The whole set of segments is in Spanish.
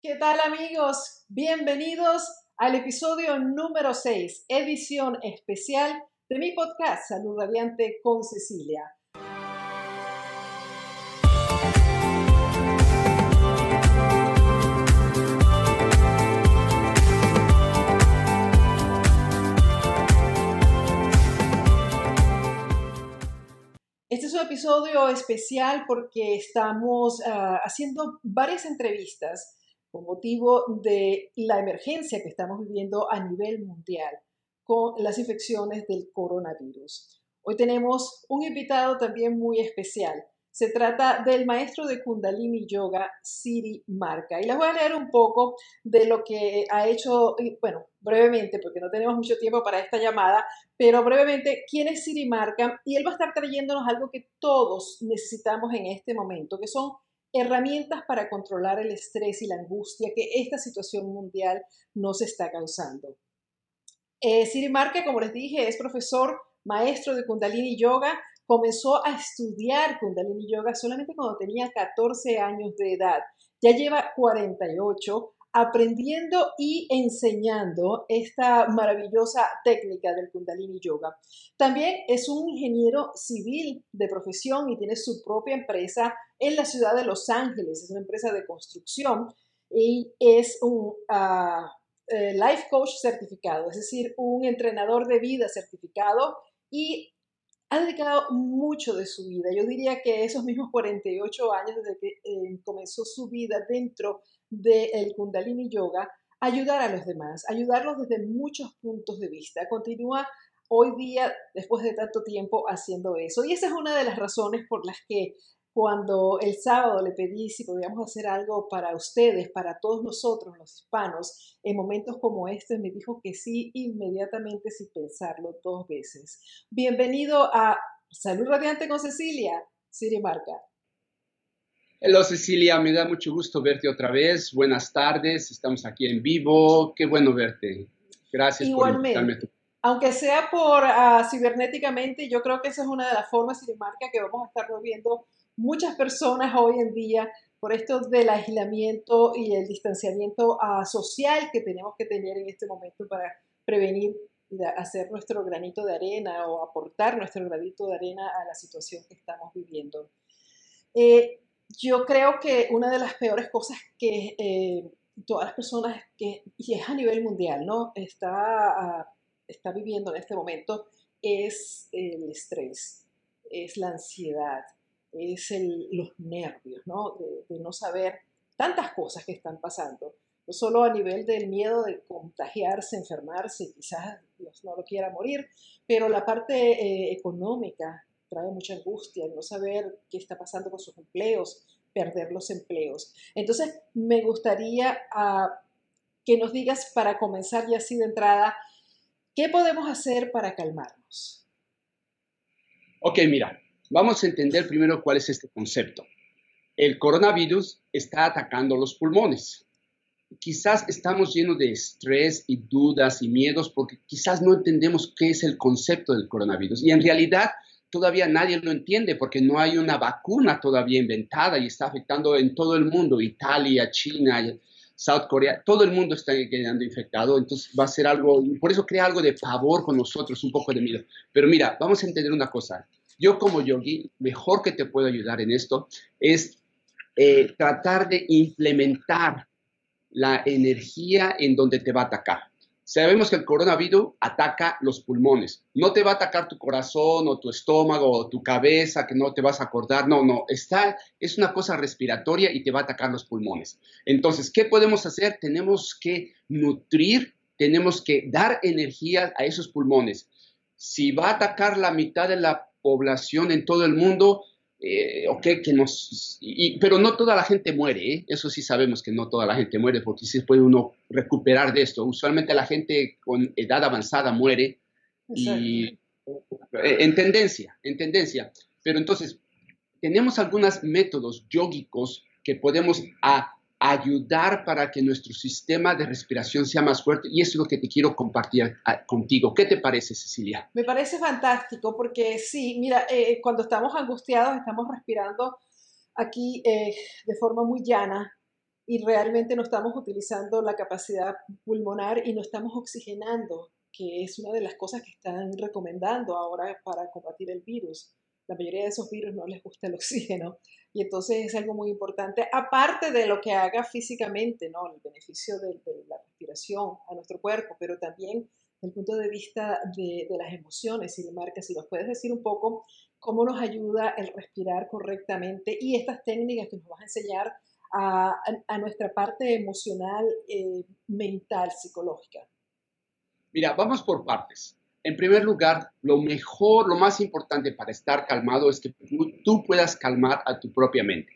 ¿Qué tal amigos? Bienvenidos al episodio número 6, edición especial de mi podcast Salud Radiante con Cecilia. Este es un episodio especial porque estamos uh, haciendo varias entrevistas con motivo de la emergencia que estamos viviendo a nivel mundial con las infecciones del coronavirus. Hoy tenemos un invitado también muy especial. Se trata del maestro de Kundalini Yoga, Siri Marca. Y les voy a leer un poco de lo que ha hecho, bueno, brevemente, porque no tenemos mucho tiempo para esta llamada, pero brevemente, ¿quién es Siri Marca? Y él va a estar trayéndonos algo que todos necesitamos en este momento, que son herramientas para controlar el estrés y la angustia que esta situación mundial nos está causando. Eh, Siri Marque, como les dije, es profesor maestro de Kundalini Yoga. Comenzó a estudiar Kundalini Yoga solamente cuando tenía 14 años de edad. Ya lleva 48 aprendiendo y enseñando esta maravillosa técnica del Kundalini Yoga. También es un ingeniero civil de profesión y tiene su propia empresa en la ciudad de Los Ángeles. Es una empresa de construcción y es un uh, life coach certificado, es decir, un entrenador de vida certificado y ha dedicado mucho de su vida. Yo diría que esos mismos 48 años desde que eh, comenzó su vida dentro del Kundalini Yoga, ayudar a los demás, ayudarlos desde muchos puntos de vista. Continúa hoy día, después de tanto tiempo, haciendo eso. Y esa es una de las razones por las que cuando el sábado le pedí si podíamos hacer algo para ustedes, para todos nosotros, los hispanos, en momentos como este, me dijo que sí inmediatamente sin pensarlo dos veces. Bienvenido a Salud Radiante con Cecilia, Siri Marca. Hola Cecilia, me da mucho gusto verte otra vez. Buenas tardes, estamos aquí en vivo. Qué bueno verte. Gracias por invitarme. Aunque sea por uh, cibernéticamente, yo creo que esa es una de las formas, Siri Marca, que vamos a estar viendo muchas personas hoy en día por esto del aislamiento y el distanciamiento uh, social que tenemos que tener en este momento para prevenir hacer nuestro granito de arena o aportar nuestro granito de arena a la situación que estamos viviendo. Eh, yo creo que una de las peores cosas que eh, todas las personas que, y es a nivel mundial, ¿no? Está, uh, está viviendo en este momento es el estrés, es la ansiedad, es los nervios, ¿no? De, no saber tantas cosas que están pasando. No solo a nivel del miedo de contagiarse, enfermarse, quizás Dios no lo quiera morir, pero la parte eh, económica trae mucha angustia, no saber qué está pasando con sus empleos, perder los empleos. Entonces, me gustaría uh, que nos digas, para comenzar ya así de entrada, ¿qué podemos hacer para calmarnos? Ok, mira, Vamos a entender primero cuál es este concepto. El coronavirus está atacando los pulmones. Quizás estamos llenos de estrés y dudas y miedos porque quizás no entendemos qué es el concepto del coronavirus. Y en realidad todavía nadie lo entiende porque no hay una vacuna todavía inventada y está afectando en todo el mundo, Italia, China, South Korea, todo el mundo está quedando infectado, entonces va a ser algo, por eso crea algo de pavor con nosotros, un poco de miedo. Pero mira, vamos a entender una cosa, yo como yogi, mejor que te puedo ayudar en esto es eh, tratar de implementar la energía en donde te va a atacar. Sabemos que el coronavirus ataca los pulmones. No te va a atacar tu corazón o tu estómago o tu cabeza, que no te vas a acordar. No, no. Está, es una cosa respiratoria y te va a atacar los pulmones. Entonces, ¿qué podemos hacer? Tenemos que nutrir, tenemos que dar energía a esos pulmones. Si va a atacar la mitad de la población en todo el mundo, eh, ok, que nos... pero no toda la gente muere, ¿eh? eso sí sabemos que no toda la gente muere, porque sí puede uno recuperar de esto. Usualmente la gente con edad avanzada muere y, eh, en tendencia, en tendencia. Pero entonces, tenemos algunos métodos yógicos que podemos a, ayudar para que nuestro sistema de respiración sea más fuerte y eso es lo que te quiero compartir ah, contigo. ¿Qué te parece, Cecilia? Me parece fantástico porque sí, mira, eh, cuando estamos angustiados estamos respirando aquí eh, de forma muy llana y realmente no estamos utilizando la capacidad pulmonar y no estamos oxigenando, que es una de las cosas que están recomendando ahora para combatir el virus. La mayoría de esos virus no les gusta el oxígeno y entonces es algo muy importante, aparte de lo que haga físicamente, ¿no? el beneficio de, la respiración a nuestro cuerpo, pero también desde el punto de vista de, las emociones, y Marca, si nos puedes decir un poco cómo nos ayuda el respirar correctamente y estas técnicas que nos vas a enseñar a, nuestra parte emocional, eh, mental, psicológica. Mira, vamos por partes. En primer lugar, lo mejor, lo más importante para estar calmado es que tú puedas calmar a tu propia mente.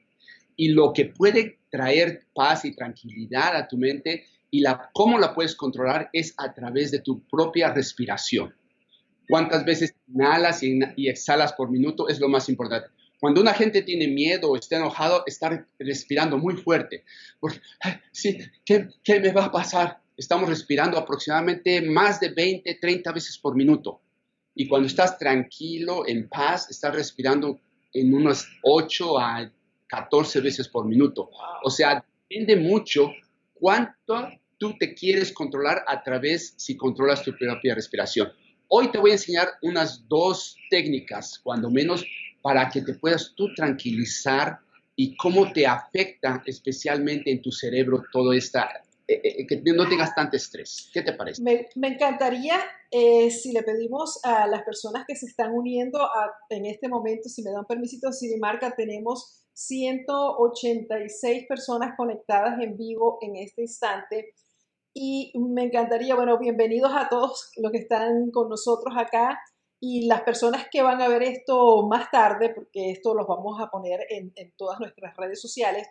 Y lo que puede traer paz y tranquilidad a tu mente y cómo la puedes controlar es a través de tu propia respiración. Cuántas veces inhalas y, exhalas por minuto es lo más importante. Cuando una gente tiene miedo o está enojado, está respirando muy fuerte. Sí, ¿qué, ¿qué me va a pasar? Estamos respirando aproximadamente más de 20, 30 veces por minuto. Y cuando estás tranquilo, en paz, estás respirando en unas 8 a 14 veces por minuto. O sea, depende mucho cuánto tú te quieres controlar a través si controlas tu propia respiración. Hoy te voy a enseñar unas dos técnicas, cuando menos, para que te puedas tú tranquilizar y cómo te afecta especialmente en tu cerebro toda esta que no tengas tanto estrés. ¿Qué te parece? Me, encantaría eh, si le pedimos a las personas que se están uniendo en este momento, si me dan permisito, Marca, tenemos 186 personas conectadas en vivo en este instante. Y me encantaría, bueno, bienvenidos a todos los que están con nosotros acá y las personas que van a ver esto más tarde, porque esto los vamos a poner en, en todas nuestras redes sociales.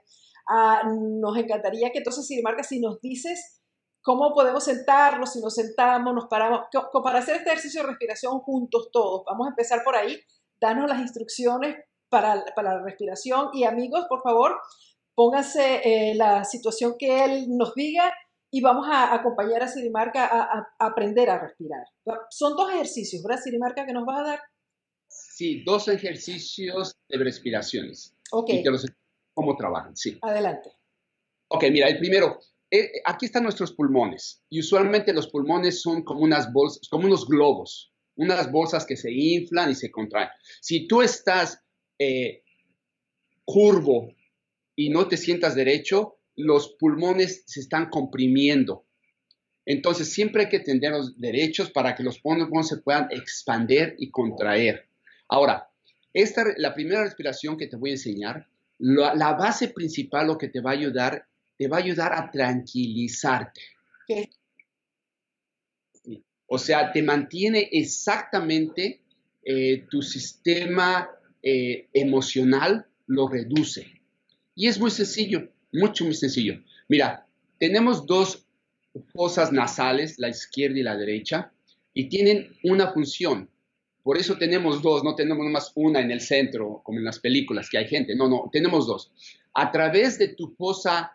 Ah, nos encantaría que entonces, Marca, si nos dices cómo podemos sentarnos, si nos sentamos, nos paramos, para hacer este ejercicio de respiración juntos todos. Vamos a empezar por ahí. Danos las instrucciones para, para la respiración y amigos, por favor, pónganse eh, la situación que él nos diga y vamos a acompañar a Sirimarca a, a, aprender a respirar. Son dos ejercicios, ¿verdad, Sirimarca, que nos vas a dar? Sí, dos ejercicios de respiraciones. Ok. Y los cómo trabajan, sí. Adelante. Ok, mira, el primero, eh, aquí están nuestros pulmones y usualmente los pulmones son como unas bolsas, como unos globos, unas bolsas que se inflan y se contraen. Si tú estás eh, curvo y no te sientas derecho, los pulmones se están comprimiendo. Entonces siempre hay que tenerlos derechos para que los pulmones se puedan expandir y contraer. Ahora, esta, la primera respiración que te voy a enseñar la, base principal lo que te va a ayudar, te va a ayudar a tranquilizarte. O sea, te mantiene exactamente eh, tu sistema eh, emocional, lo reduce. Y es muy sencillo, mucho, muy sencillo. Mira, tenemos dos fosas nasales, la izquierda y la derecha, y tienen una función. Por eso tenemos dos, no tenemos más una en el centro, como en las películas, que hay gente. No, no, tenemos dos. A través de tu fosa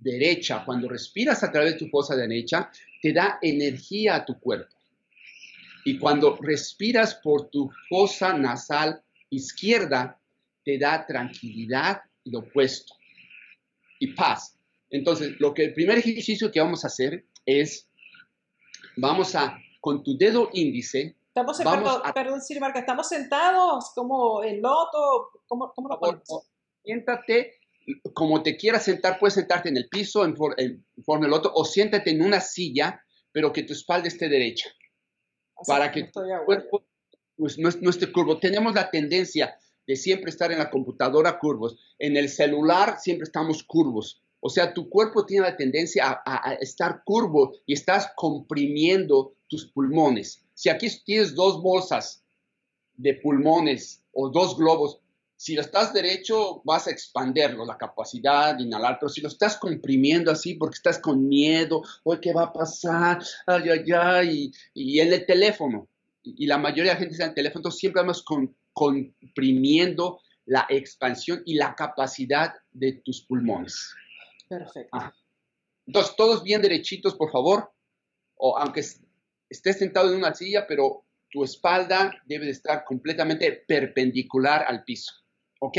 derecha, cuando respiras a través de tu fosa derecha, te da energía a tu cuerpo. Y cuando respiras por tu fosa nasal izquierda, te da tranquilidad y lo opuesto. Y paz. Entonces, lo que el primer ejercicio que vamos a hacer es, vamos a, con tu dedo índice, Estamos, perdón, perdón, estamos sentados como en loto, ¿cómo, cómo lo ponemos? Siéntate como te quieras sentar, puedes sentarte en el piso en, forma de loto o siéntate en una silla, pero que tu espalda esté derecha. para que tu cuerpo pues, no, no esté curvo. Tenemos la tendencia de siempre estar en la computadora curvos. En el celular siempre estamos curvos. O sea, tu cuerpo tiene la tendencia a, a, estar curvo y estás comprimiendo tus pulmones. Si aquí tienes dos bolsas de pulmones o dos globos, si lo estás derecho, vas a expanderlo, la capacidad de inhalar, pero si lo estás comprimiendo así porque estás con miedo, oye, ¿qué va a pasar? Ay, ay, ay, y, en el teléfono, y, la mayoría de la gente está en el teléfono, entonces siempre vamos con, comprimiendo la expansión y la capacidad de tus pulmones. Perfecto. Entonces, todos bien derechitos, por favor, o aunque estés sentado en una silla, pero tu espalda debe de estar completamente perpendicular al piso. ¿Ok?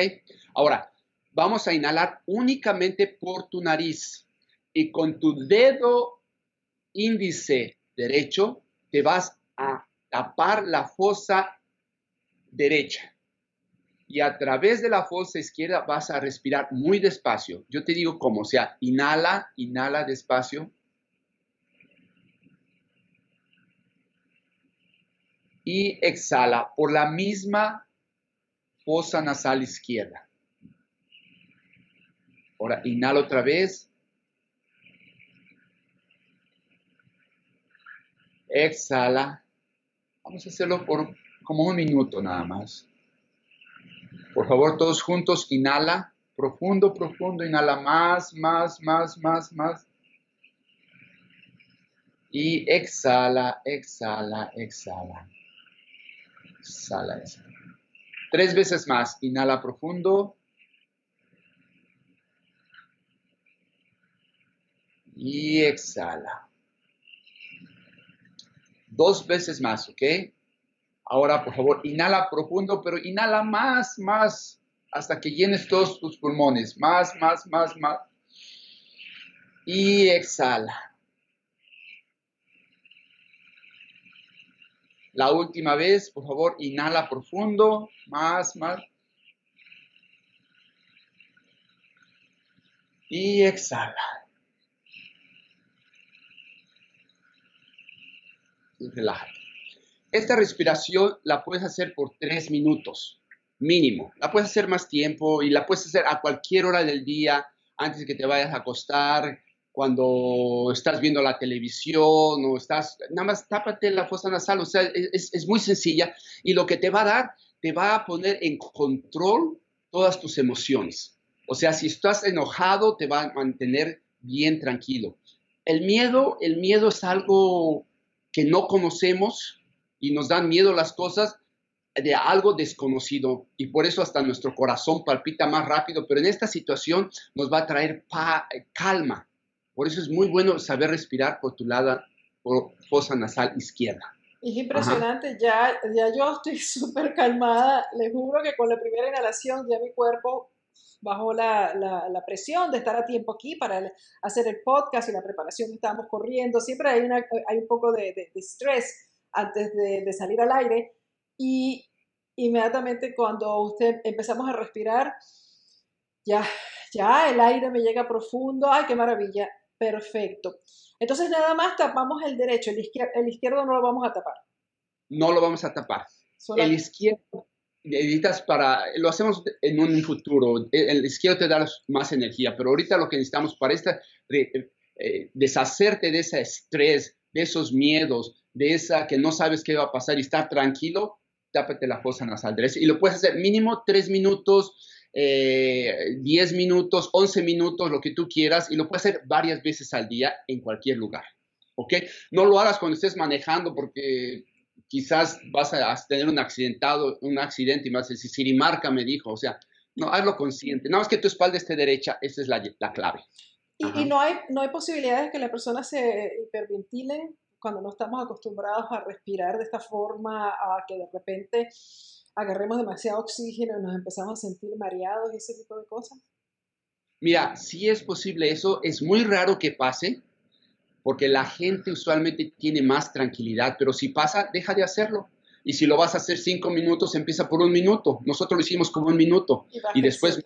Ahora, vamos a inhalar únicamente por tu nariz y con tu dedo índice derecho te vas a tapar la fosa derecha y a través de la fosa izquierda vas a respirar muy despacio. Yo te digo cómo, o sea, inhala, inhala despacio. Y exhala por la misma fosa nasal izquierda. Ahora, inhala otra vez. Exhala. Vamos a hacerlo por como un minuto nada más. Por favor, todos juntos, inhala, profundo, profundo, inhala más, más, más, más, más. Y exhala, exhala, exhala. Exhala, exhala. Tres veces más, inhala profundo. Y exhala. Dos veces más, ¿ok? Ahora, por favor, inhala profundo, pero inhala más, más, hasta que llenes todos tus pulmones. Más, más, más, más. Y exhala. La última vez, por favor, inhala profundo, más, más. Y exhala. Y relájate. Esta respiración la puedes hacer por tres minutos mínimo. La puedes hacer más tiempo y la puedes hacer a cualquier hora del día, antes de que te vayas a acostar, cuando estás viendo la televisión o estás, nada más tápate la fosa nasal, o sea, es, es, muy sencilla y lo que te va a dar, te va a poner en control todas tus emociones. O sea, si estás enojado, te va a mantener bien tranquilo. El miedo, el miedo es algo que no conocemos, y nos dan miedo las cosas de algo desconocido y por eso hasta nuestro corazón palpita más rápido, pero en esta situación nos va a traer calma. Por eso es muy bueno saber respirar por tu lado, por fosa nasal izquierda. Es impresionante, ya, ya yo estoy súper calmada, les juro que con la primera inhalación ya mi cuerpo bajó la, la, presión de estar a tiempo aquí para hacer el podcast y la preparación que estábamos corriendo, siempre hay, una, hay un poco de, de, de estrés antes de, salir al aire. Y inmediatamente cuando usted empezamos a respirar, ya, ya el aire me llega profundo, ay, qué maravilla, perfecto. Entonces nada más tapamos el derecho, el izquierdo, el izquierdo no lo vamos a tapar. No lo vamos a tapar. El izquierdo necesitas para, lo hacemos en un futuro, el izquierdo te da más energía, pero ahorita lo que necesitamos para esta, eh, deshacerte de ese estrés, de esos miedos, de esa que no sabes qué va a pasar y estar tranquilo, tápate la fosa nasal derecha. Y lo puedes hacer mínimo 3 minutos, 10 eh, minutos, 11 minutos, lo que tú quieras, y lo puedes hacer varias veces al día en cualquier lugar. ¿Ok? No lo hagas cuando estés manejando porque quizás vas a tener un accidentado, un accidente y vas a decir, Sirimarca me dijo, o sea, no, hazlo consciente. Nada más que tu espalda esté derecha, esa es la, la clave. Y, y, no, hay, no hay posibilidades de que la persona se hiperventile cuando no estamos acostumbrados a respirar de esta forma, a que de repente agarremos demasiado oxígeno y nos empezamos a sentir mareados y ese tipo de cosas? Mira, sí es posible eso, es muy raro que pase, porque la gente usualmente tiene más tranquilidad, pero si pasa, deja de hacerlo. Y si lo vas a hacer cinco minutos, empieza por un minuto. Nosotros lo hicimos como un minuto y, y después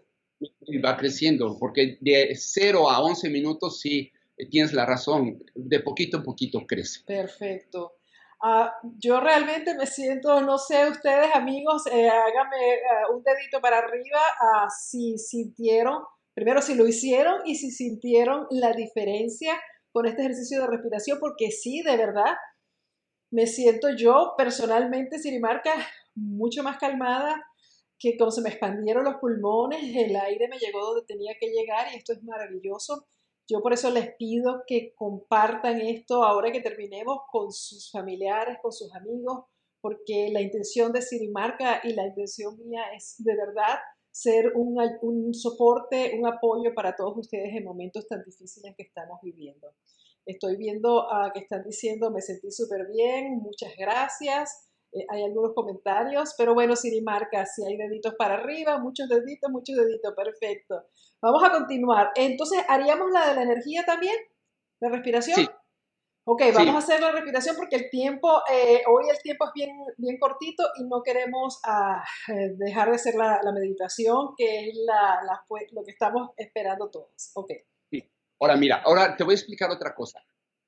va creciendo, porque de 0 a 11 minutos sí tienes la razón, de poquito en poquito crece. Perfecto. Uh, yo realmente me siento, no sé, ustedes amigos, eh, háganme uh, un dedito para arriba uh, si sintieron, primero si lo hicieron y si sintieron la diferencia con este ejercicio de respiración, porque sí, de verdad, me siento yo personalmente, Sirimarca, mucho más calmada, que como se me expandieron los pulmones, el aire me llegó donde tenía que llegar y esto es maravilloso. Yo por eso les pido que compartan esto ahora que terminemos con sus familiares, con sus amigos, porque la intención de Sirimarca y la intención mía es de verdad ser un, soporte, un apoyo para todos ustedes en momentos tan difíciles que estamos viviendo. Estoy viendo uh, que están diciendo, me sentí súper bien, muchas gracias. Eh, hay algunos comentarios, pero bueno, Siri marca si hay deditos para arriba, muchos deditos, muchos deditos, perfecto. Vamos a continuar. Entonces, ¿haríamos la de la energía también? ¿La respiración? Sí. Ok, vamos a hacer la respiración porque el tiempo, eh, hoy el tiempo es bien, bien cortito y no queremos ah, eh, dejar de hacer la, meditación, que es la, lo que estamos esperando todos. Ok. Sí. Ahora, mira, ahora te voy a explicar otra cosa.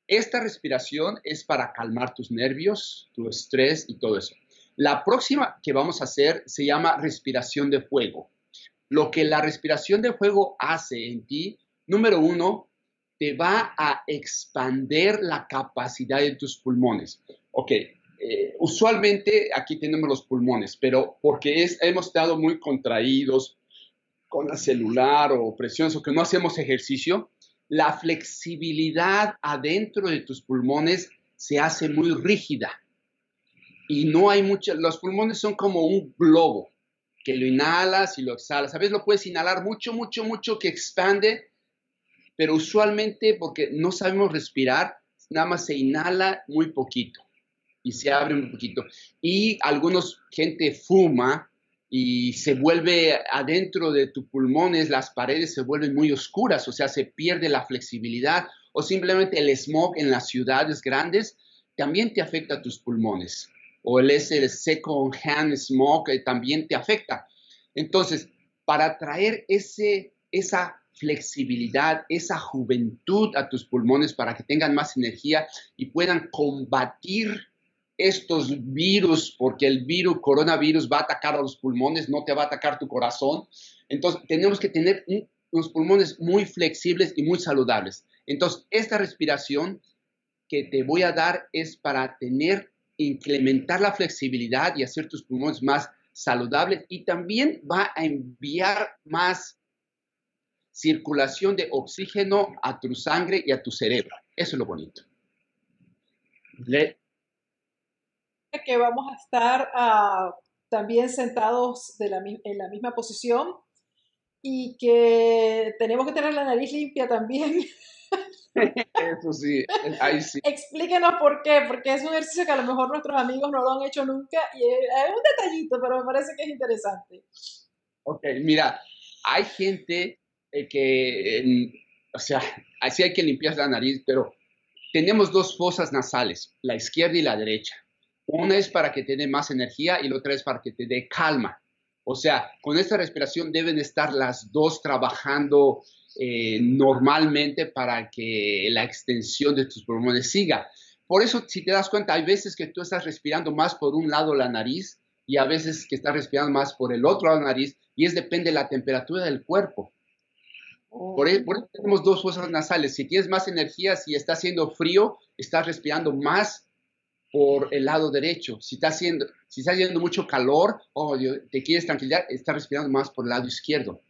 Esta respiración es para calmar tus nervios, tu estrés y todo eso. La próxima que vamos a hacer se llama respiración de fuego. Lo que la respiración de fuego hace en ti, número uno, te va a expander la capacidad de tus pulmones. Ok, eh, usualmente aquí tenemos los pulmones, pero porque hemos estado muy contraídos con la celular o presiones o que no hacemos ejercicio, la flexibilidad adentro de tus pulmones se hace muy rígida. Y no hay mucha, los pulmones son como un globo, que lo inhalas y lo exhalas. A veces lo puedes inhalar mucho, mucho, mucho, que expande, pero usualmente porque no sabemos respirar, nada más se inhala muy poquito y se abre un poquito. Y algunos gente fuma y se vuelve adentro de tus pulmones, las paredes se vuelven muy oscuras, o sea, se pierde la flexibilidad o simplemente el smog en las ciudades grandes también te afecta a tus pulmones o el, ese second hand smoke también te afecta. Entonces, para traer ese, esa flexibilidad, esa juventud a tus pulmones para que tengan más energía y puedan combatir estos virus, porque el virus, coronavirus, va a atacar a los pulmones, no te va a atacar tu corazón. Entonces, tenemos que tener unos pulmones muy flexibles y muy saludables. Entonces, esta respiración que te voy a dar es para tener, incrementar la flexibilidad y hacer tus pulmones más saludables y también va a enviar más circulación de oxígeno a tu sangre y a tu cerebro. Eso es lo bonito que vamos a estar ah, también sentados de la, en la misma posición y que tenemos que tener la nariz limpia también. Eso sí, ahí sí. Explíquenos por qué, porque es un ejercicio que a lo mejor nuestros amigos no lo han hecho nunca y es, un detallito, pero me parece que es interesante. Ok, mira, hay gente eh, que, o sea, así hay que limpiar la nariz, pero tenemos dos fosas nasales, la izquierda y la derecha. Una es para que te dé más energía y la otra es para que te dé calma. O sea, con esta respiración deben estar las dos trabajando eh, normalmente para que la extensión de tus pulmones siga. Por eso, si te das cuenta, hay veces que tú estás respirando más por un lado la nariz y a veces que estás respirando más por el otro lado la nariz y es depende de la temperatura del cuerpo. Por eso, por eso, tenemos dos fosas nasales. Si tienes más energía, si está haciendo frío, estás respirando más por el lado derecho. Si está haciendo, si está haciendo mucho calor o te quieres tranquilizar, estás respirando más por el lado izquierdo.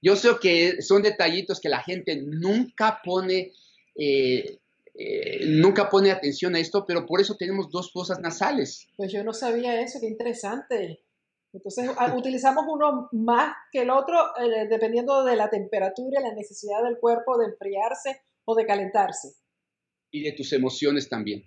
Yo sé que son detallitos que la gente nunca pone, eh, eh, nunca pone atención a esto, pero por eso tenemos dos fosas nasales. Pues yo no sabía eso, qué interesante. Entonces ah, utilizamos uno más que el otro eh, dependiendo de la temperatura y la necesidad del cuerpo de enfriarse o de calentarse. Y de tus emociones también.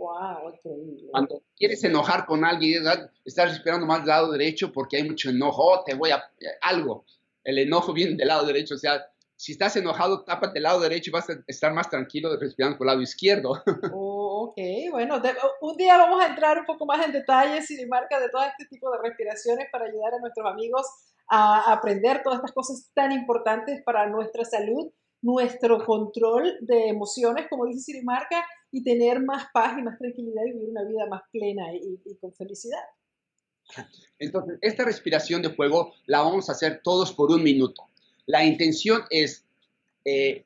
Wow, increíble. Cuando quieres enojar con alguien, estás respirando más del lado derecho porque hay mucho enojo, oh, te voy a algo. El enojo viene del lado derecho, o sea, si estás enojado, tápate el lado derecho y vas a estar más tranquilo respirando por el lado izquierdo. Oh, ok, bueno, un día vamos a entrar un poco más en detalles y marca de todo este tipo de respiraciones para ayudar a nuestros amigos a aprender todas estas cosas tan importantes para nuestra salud, nuestro control de emociones, como dice Sirimarca, y tener más paz y más tranquilidad y vivir una vida más plena y, con felicidad. Entonces, esta respiración de fuego la vamos a hacer todos por un minuto. La intención es eh,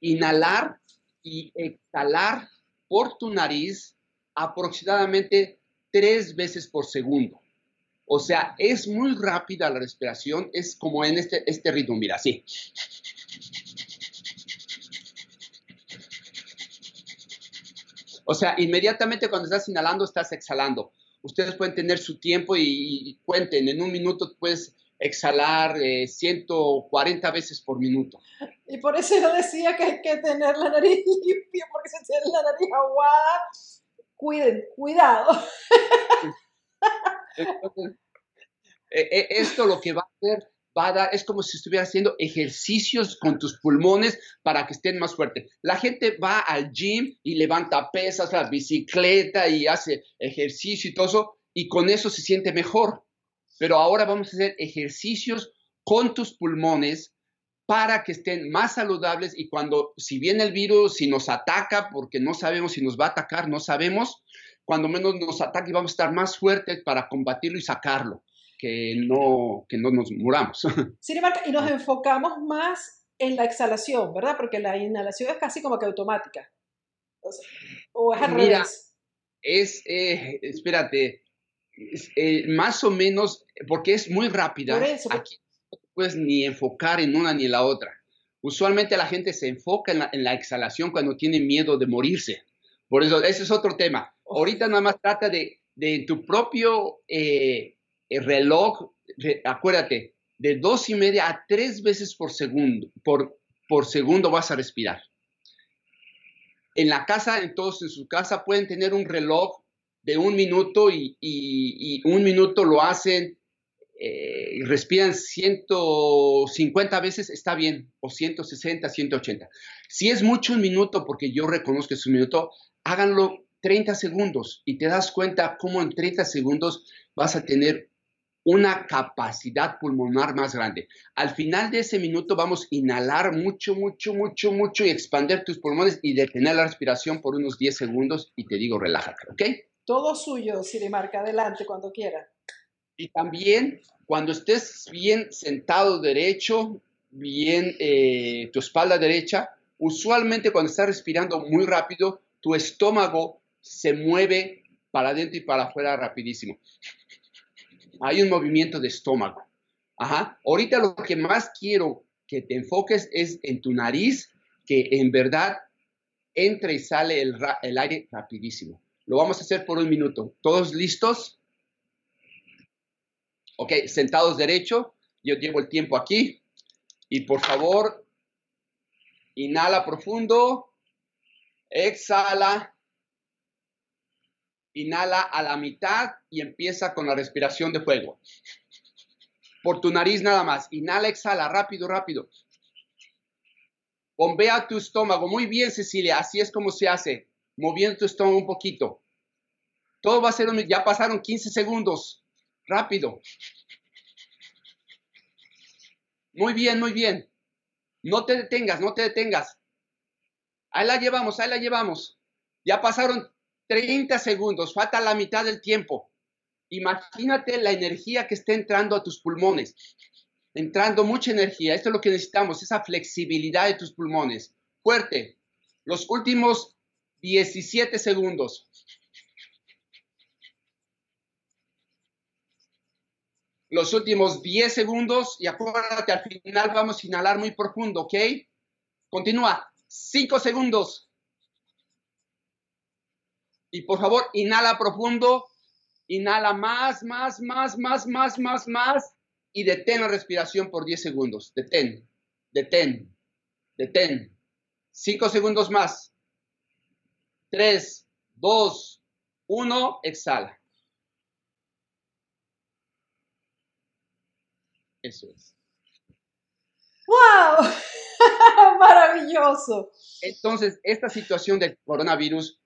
inhalar y exhalar por tu nariz aproximadamente tres veces por segundo. O sea, es muy rápida la respiración, es como en este, este ritmo, mira, así. O sea, inmediatamente cuando estás inhalando, estás exhalando. Ustedes pueden tener su tiempo y, cuenten, en un minuto puedes exhalar 140 eh, veces por minuto. Y por eso yo decía que hay que tener la nariz limpia, porque si tienes la nariz aguada, cuiden, cuidado. E, e, esto lo que va a hacer, es como si estuviera haciendo ejercicios con tus pulmones para que estén más fuertes. La gente va al gym y levanta pesas, la bicicleta y hace ejercicio y todo eso, y con eso se siente mejor. Pero ahora vamos a hacer ejercicios con tus pulmones para que estén más saludables y cuando, si viene el virus, si nos ataca, porque no sabemos si nos va a atacar, no sabemos, cuando menos nos ataque vamos a estar más fuertes para combatirlo y sacarlo, que no, que no nos muramos. Sí, y nos enfocamos más en la exhalación, ¿verdad? Porque la inhalación es casi como que automática. O, es al Mira, Es, eh, espérate, eh, más o menos, porque es muy rápida. Aquí no puedes ni enfocar en una ni en la otra. Usualmente la gente se enfoca en la, en la exhalación cuando tiene miedo de morirse. Por eso, ese es otro tema. Ahorita nada más trata de, de tu propio eh, eh, reloj, acuérdate, de dos y media a tres veces por segundo, por, por segundo vas a respirar. En la casa, entonces en su casa pueden tener un reloj de un minuto y, y, un minuto lo hacen, eh, respiran 150 veces, está bien, o 160, 180. Si es mucho un minuto, porque yo reconozco que es un minuto, háganlo 30 segundos y te das cuenta cómo en 30 segundos vas a tener una capacidad pulmonar más grande. Al final de ese minuto vamos a inhalar mucho, mucho, mucho, mucho y expandir tus pulmones y detener la respiración por unos 10 segundos y te digo, relájate, ¿ok? Todo suyo, Sirimarca, adelante cuando quiera. Y también cuando estés bien sentado derecho, bien eh, tu espalda derecha, usualmente cuando estás respirando muy rápido, tu estómago se mueve para adentro y para afuera rapidísimo. Hay un movimiento de estómago. Ajá. Ahorita lo que más quiero que te enfoques es en tu nariz, que en verdad entra y sale el, el aire rapidísimo. Lo vamos a hacer por un minuto. ¿Todos listos? Ok, sentados derecho. Yo llevo el tiempo aquí. Y por favor, inhala profundo. Exhala. Inhala a la mitad y empieza con la respiración de fuego. Por tu nariz nada más. Inhala, exhala, rápido, rápido. Bombea tu estómago. Muy bien, Cecilia. Así es como se hace. Moviendo tu estómago un poquito. Todo va a ser... Ya pasaron 15 segundos. Rápido. Muy bien, muy bien. No te detengas, no te detengas. Ahí la llevamos, ahí la llevamos. Ya pasaron 30 segundos, falta la mitad del tiempo. Imagínate la energía que está entrando a tus pulmones. Entrando mucha energía. Esto es lo que necesitamos, esa flexibilidad de tus pulmones. Fuerte. Los últimos 17 segundos. Los últimos 10 segundos y acuérdate, al final vamos a inhalar muy profundo, ¿ok? Continúa. 5 segundos. Y por favor, inhala profundo, inhala más, más, más, más, más, más, más y detén la respiración por 10 segundos. Detén, detén, detén. 5 segundos más. 3, 2, 1, exhala. Eso es. ¡Wow! Maravilloso. Entonces, esta situación del coronavirus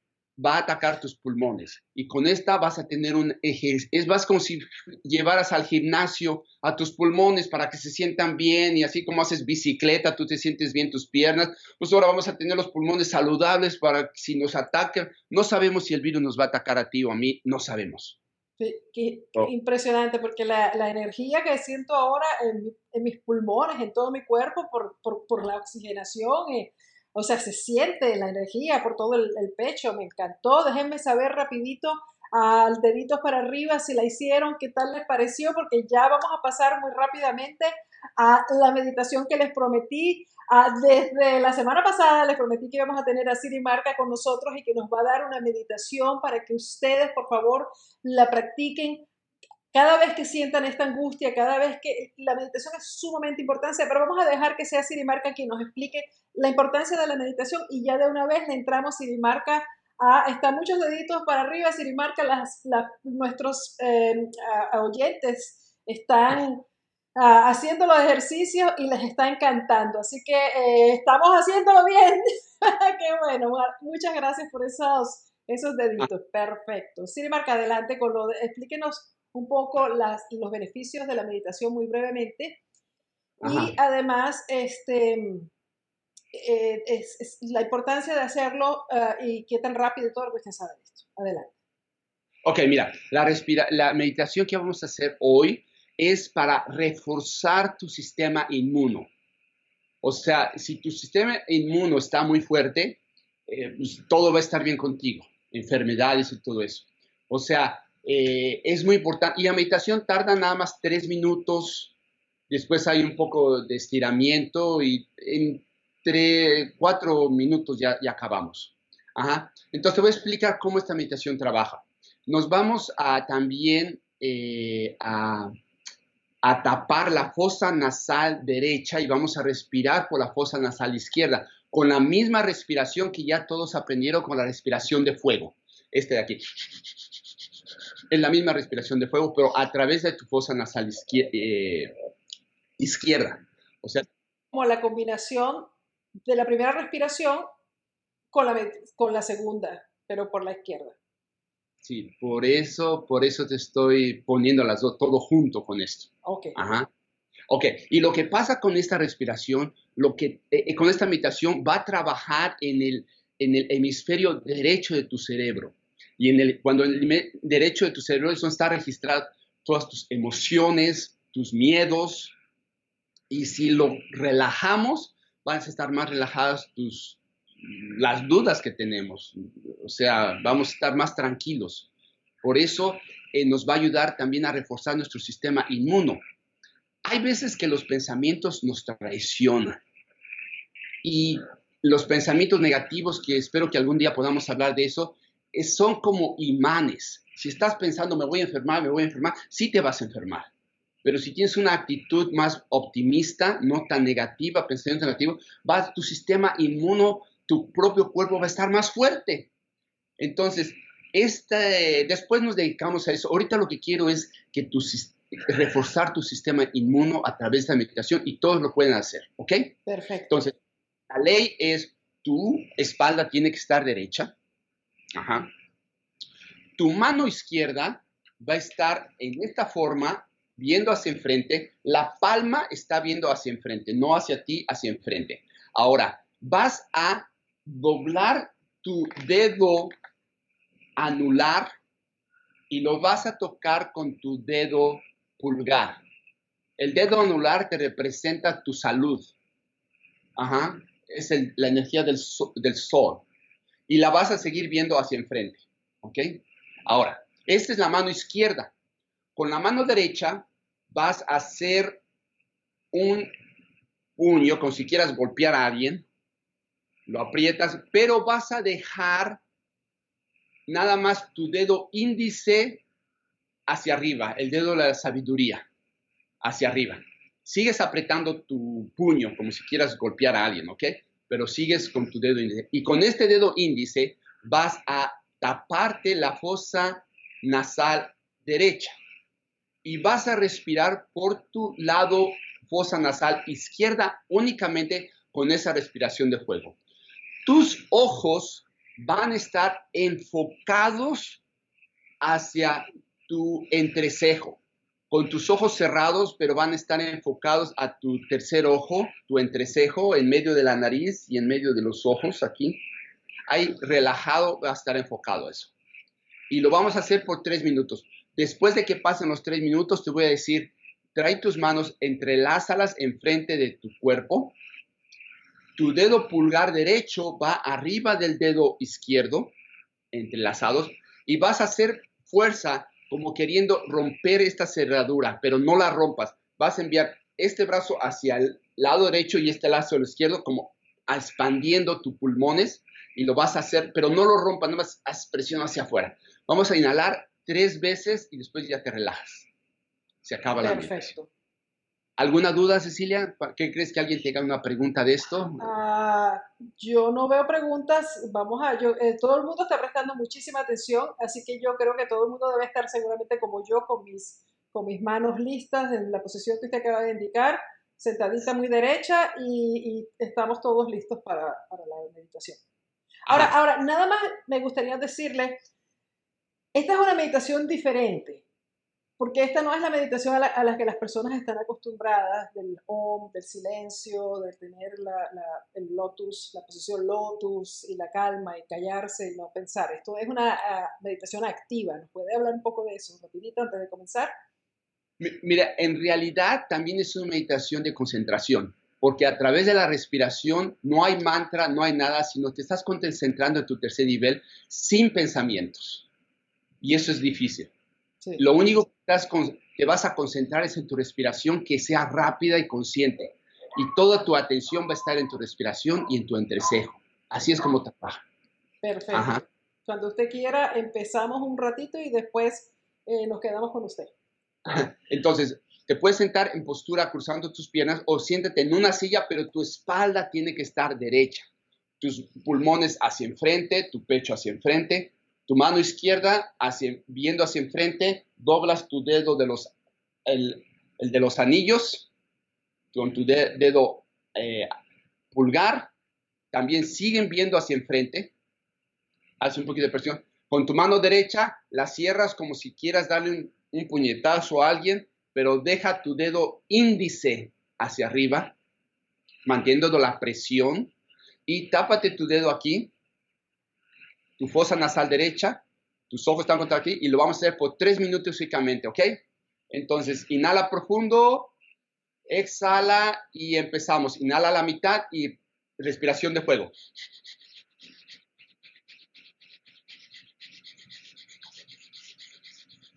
va a atacar tus pulmones y con esta vas a tener un eje, es más como si llevaras al gimnasio a tus pulmones para que se sientan bien y así como haces bicicleta, tú te sientes bien tus piernas, pues ahora vamos a tener los pulmones saludables para que si nos ataquen, no sabemos si el virus nos va a atacar a ti o a mí, no sabemos. qué, oh. impresionante, porque la, la, energía que siento ahora en, en, mis pulmones, en todo mi cuerpo, por, por, por la oxigenación, eh, o sea, se siente la energía por todo el, pecho, me encantó. Déjenme saber rapidito al dedito para arriba si la hicieron, qué tal les pareció, porque ya vamos a pasar muy rápidamente a la meditación que les prometí. desde la semana pasada les prometí que íbamos a tener a Siri Marca con nosotros y que nos va a dar una meditación para que ustedes, por favor, la practiquen cada vez que sientan esta angustia, cada vez que la meditación es sumamente importante, pero vamos a dejar que sea Sirimarca quien nos explique la importancia de la meditación y ya de una vez le entramos Sirimarca Ah, están muchos deditos para arriba, Sirimarca, las, nuestros eh, oyentes están ah, haciendo los ejercicios y les está encantando. Así que eh, estamos haciéndolo bien. Qué bueno, muchas gracias por esos, esos deditos. Perfecto. Sirimarca, adelante con lo de, explíquenos un poco las, los beneficios de la meditación muy brevemente. Y además, este, eh, es, la importancia de hacerlo ah, y qué tan rápido todo lo que usted sabe de esto. Adelante. Ok, mira, la, respira la meditación que vamos a hacer hoy es para reforzar tu sistema inmuno. O sea, si tu sistema inmuno está muy fuerte, eh, pues todo va a estar bien contigo, enfermedades y todo eso. O sea, eh, es muy importante. Y la meditación tarda nada más tres minutos. Después hay un poco de estiramiento y en tres, cuatro minutos ya, ya acabamos. Ajá. Entonces te voy a explicar cómo esta meditación trabaja. Nos vamos a también eh, a, a tapar la fosa nasal derecha y vamos a respirar por la fosa nasal izquierda con la misma respiración que ya todos aprendieron con la respiración de fuego. Este de aquí. Es la misma respiración de fuego, pero a través de tu fosa nasal izquierda. Eh, izquierda. O sea, como la combinación de la primera respiración con la, con la segunda, pero por la izquierda. Sí, por eso, por eso te estoy poniendo las dos, todo junto con esto. Ok. Ajá. Ok, y lo que pasa con esta respiración, lo que eh, eh, con esta meditación va a trabajar en el, en el hemisferio derecho de tu cerebro. Y en el, cuando en el derecho de tu cerebro eso está registrado todas tus emociones, tus miedos, y si lo relajamos, vas a estar más relajadas tus, las dudas que tenemos. O sea, vamos a estar más tranquilos. Por eso eh, nos va a ayudar también a reforzar nuestro sistema inmuno. Hay veces que los pensamientos nos traicionan. Y los pensamientos negativos, que espero que algún día podamos hablar de eso, son como imanes. Si estás pensando, me voy a enfermar, me voy a enfermar, sí te vas a enfermar. Pero si tienes una actitud más optimista, no tan negativa, pensamiento negativo, va, tu sistema inmuno, tu propio cuerpo va a estar más fuerte. Entonces, este, después nos dedicamos a eso. Ahorita lo que quiero es que tu, reforzar tu sistema inmuno a través de la meditación y todos lo pueden hacer, ¿ok? Perfecto. Entonces, la ley es tu espalda tiene que estar derecha. Ajá. Tu mano izquierda va a estar en esta forma viendo hacia enfrente, la palma está viendo hacia enfrente, no hacia ti, hacia enfrente. Ahora, vas a doblar tu dedo anular y lo vas a tocar con tu dedo pulgar. El dedo anular te representa tu salud. Ajá. Es la energía del, del sol. Y la vas a seguir viendo hacia enfrente. ¿Ok? Ahora, esta es la mano izquierda. Con la mano derecha vas a hacer un puño, como si quieras golpear a alguien, lo aprietas, pero vas a dejar nada más tu dedo índice hacia arriba, el dedo de la sabiduría, hacia arriba. Sigues apretando tu puño como si quieras golpear a alguien, ¿ok? Pero sigues con tu dedo índice. Y con este dedo índice vas a taparte la fosa nasal derecha y vas a respirar por tu lado fosa nasal izquierda únicamente con esa respiración de fuego. Tus ojos van a estar enfocados hacia tu entrecejo, con tus ojos cerrados, pero van a estar enfocados a tu tercer ojo, tu entrecejo, en medio de la nariz y en medio de los ojos aquí. Ahí relajado va a estar enfocado eso. Y lo vamos a hacer por tres minutos. Después de que pasen los tres minutos, te voy a decir, trae tus manos, entrelázalas enfrente de tu cuerpo. Tu dedo pulgar derecho va arriba del dedo izquierdo, entrelazados, y vas a hacer fuerza como queriendo romper esta cerradura, pero no la rompas. Vas a enviar este brazo hacia el lado derecho y este lado el izquierdo, como expandiendo tus pulmones, y lo vas a hacer, pero no lo rompas, no a presión hacia afuera. Vamos a inhalar tres veces y después ya te relajas. Se acaba la Perfecto. ¿Alguna duda, Cecilia? ¿Qué crees que alguien tenga una pregunta de esto? Ah, yo no veo preguntas. Vamos a, yo, eh, todo el mundo está prestando muchísima atención, así que yo creo que todo el mundo debe estar seguramente como yo, con mis, con mis manos listas en la posición que usted acaba de indicar, sentadita muy derecha y, estamos todos listos para, para la meditación. Ahora, ahora, nada más me gustaría decirle, esta es una meditación diferente porque esta no es la meditación a la, que las personas están acostumbradas, del om, del silencio, de tener la, el lotus, la posición lotus y la calma y callarse y no pensar. Esto es una ah, meditación activa. ¿Nos puede hablar un poco de eso rapidito antes de comenzar? Mira, en realidad también es una meditación de concentración, porque a través de la respiración no hay mantra, no hay nada, sino te estás concentrando en tu tercer nivel sin pensamientos. Y eso es difícil. Lo único que te vas a concentrar es en tu respiración, que sea rápida y consciente. Y toda tu atención va a estar en tu respiración y en tu entrecejo. Así es como trabaja. Perfecto. Cuando usted quiera, empezamos un ratito y después eh, nos quedamos con usted. Entonces, te puedes sentar en postura cruzando tus piernas o siéntate en una silla, pero tu espalda tiene que estar derecha. Tus pulmones hacia enfrente, tu pecho hacia enfrente, tu mano izquierda hacia, viendo hacia enfrente, doblas tu dedo de los, el, de los anillos con tu dedo eh, pulgar, también siguen viendo hacia enfrente, hace un poquito de presión. Con tu mano derecha la cierras como si quieras darle un, un puñetazo a alguien, pero deja tu dedo índice hacia arriba, manteniendo la presión, y tápate tu dedo aquí tu fosa nasal derecha, tus ojos están contra aquí y lo vamos a hacer por tres minutos únicamente, ¿ok? Entonces, inhala profundo, exhala y empezamos. Inhala la mitad y respiración de fuego.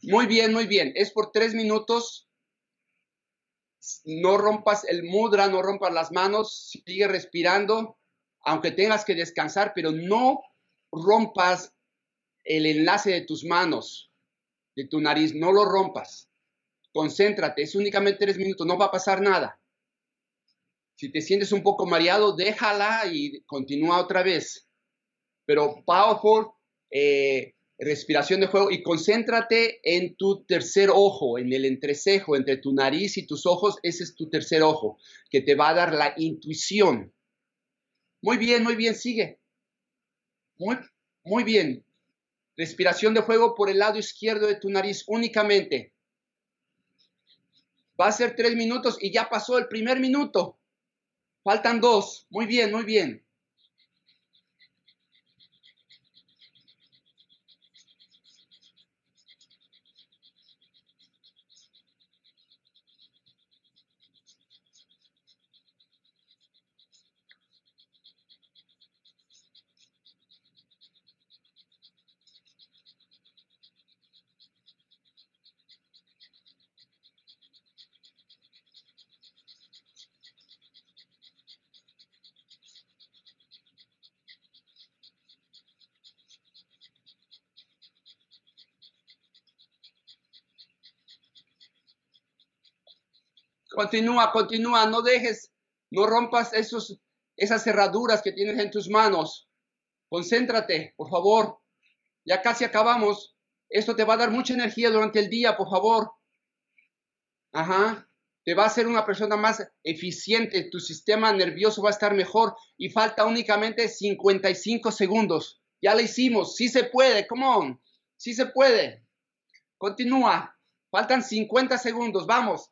Muy bien, muy bien. Es por tres minutos. No rompas el mudra, no rompas las manos. Sigue respirando, aunque tengas que descansar, pero no rompas el enlace de tus manos, de tu nariz, no lo rompas. Concéntrate, es únicamente tres minutos, no va a pasar nada. Si te sientes un poco mareado, déjala y continúa otra vez. Pero powerful, eh, respiración de fuego y concéntrate en tu tercer ojo, en el entrecejo entre tu nariz y tus ojos. Ese es tu tercer ojo, que te va a dar la intuición. Muy bien, muy bien, sigue. Muy, muy bien. Respiración de fuego por el lado izquierdo de tu nariz únicamente. Va a ser tres minutos y ya pasó el primer minuto. Faltan dos. Muy bien, muy bien. Continúa, continúa, no dejes, no rompas esos, esas cerraduras que tienes en tus manos. Concéntrate, por favor. Ya casi acabamos. Esto te va a dar mucha energía durante el día, por favor. Ajá. Te va a hacer una persona más eficiente. Tu sistema nervioso va a estar mejor. Y falta únicamente 55 segundos. Ya lo hicimos. Sí se puede. Come on. Sí se puede. Continúa. Faltan 50 segundos. Vamos.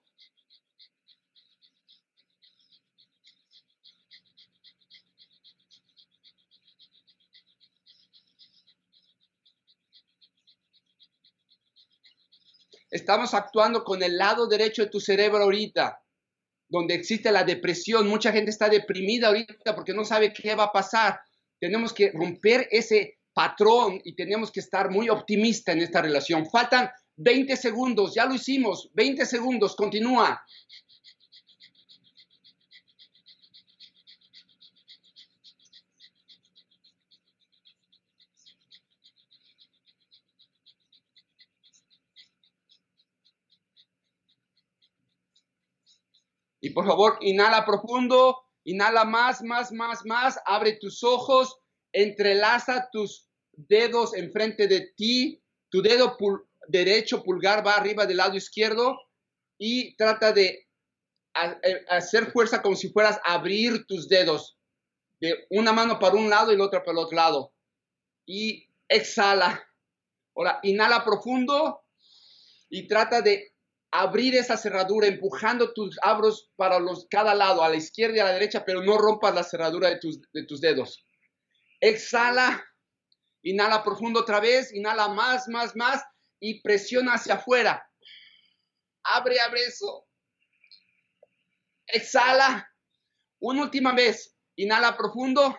Estamos actuando con el lado derecho de tu cerebro ahorita, donde existe la depresión. Mucha gente está deprimida ahorita porque no sabe qué va a pasar. Tenemos que romper ese patrón y tenemos que estar muy optimista en esta relación. Faltan 20 segundos, ya lo hicimos. 20 segundos, continúa. Y por favor, inhala profundo, inhala más, más, más, más, abre tus ojos, entrelaza tus dedos enfrente de ti, tu dedo derecho pulgar va arriba del lado izquierdo y trata de eh, hacer fuerza como si fueras a abrir tus dedos de una mano para un lado y la otra para el otro lado. Y exhala. Ahora, inhala profundo y trata de abrir esa cerradura empujando tus abros para los, cada lado, a la izquierda y a la derecha, pero no rompas la cerradura de tus, de tus dedos. Exhala, inhala profundo otra vez, inhala más, más, más y presiona hacia afuera. Abre, abre eso. Exhala. Una última vez. Inhala profundo.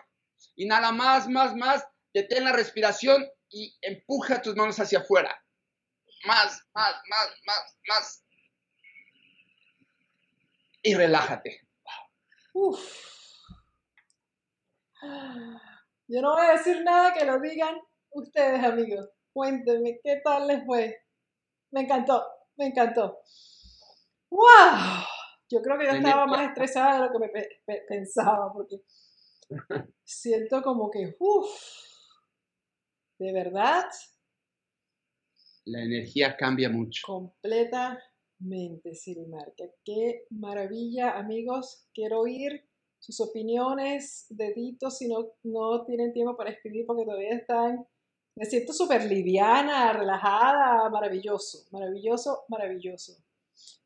Inhala más, más, más. Detén la respiración y empuja tus manos hacia afuera. Más, más, más, más, más. Y relájate. Uf. Yo no voy a decir nada que lo digan ustedes, amigos. Cuéntenme, ¿qué tal les fue? Me encantó, me encantó. ¡Wow! Yo creo que yo estaba más estresada de lo que me pensaba, porque siento como que, uff, de verdad. La energía cambia mucho. Completamente, Sirimarca. Qué maravilla, amigos. Quiero oír sus opiniones, deditos, si no, no tienen tiempo para escribir porque todavía están me siento súper liviana, relajada, maravilloso, maravilloso, maravilloso.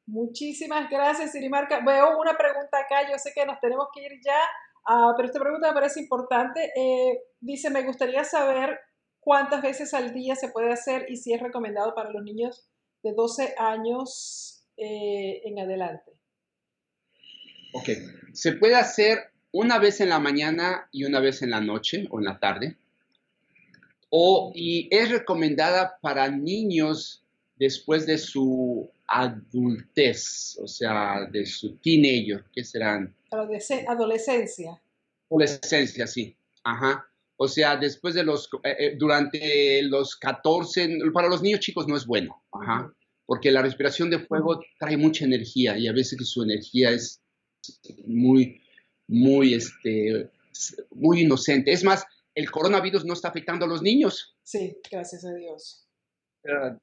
Muchísimas gracias, Sirimarca. Veo una pregunta acá, yo sé que nos tenemos que ir ya, ah, pero esta pregunta me parece importante. Eh, dice, me gustaría saber cuántas veces al día se puede hacer y si es recomendado para los niños de 12 años eh, en adelante. Ok, se puede hacer una vez en la mañana y una vez en la noche o en la tarde o, y es recomendada para niños después de su adultez, o sea, de su teenager, que serán? Adolescencia. Adolescencia, sí. Ajá. O sea, después de los, eh, eh, durante los 14, para los niños chicos no es bueno, Ajá. Porque la respiración de fuego trae mucha energía y a veces su energía es muy, muy, este, muy inocente. Es más, el coronavirus no está afectando a los niños. Sí, gracias a Dios.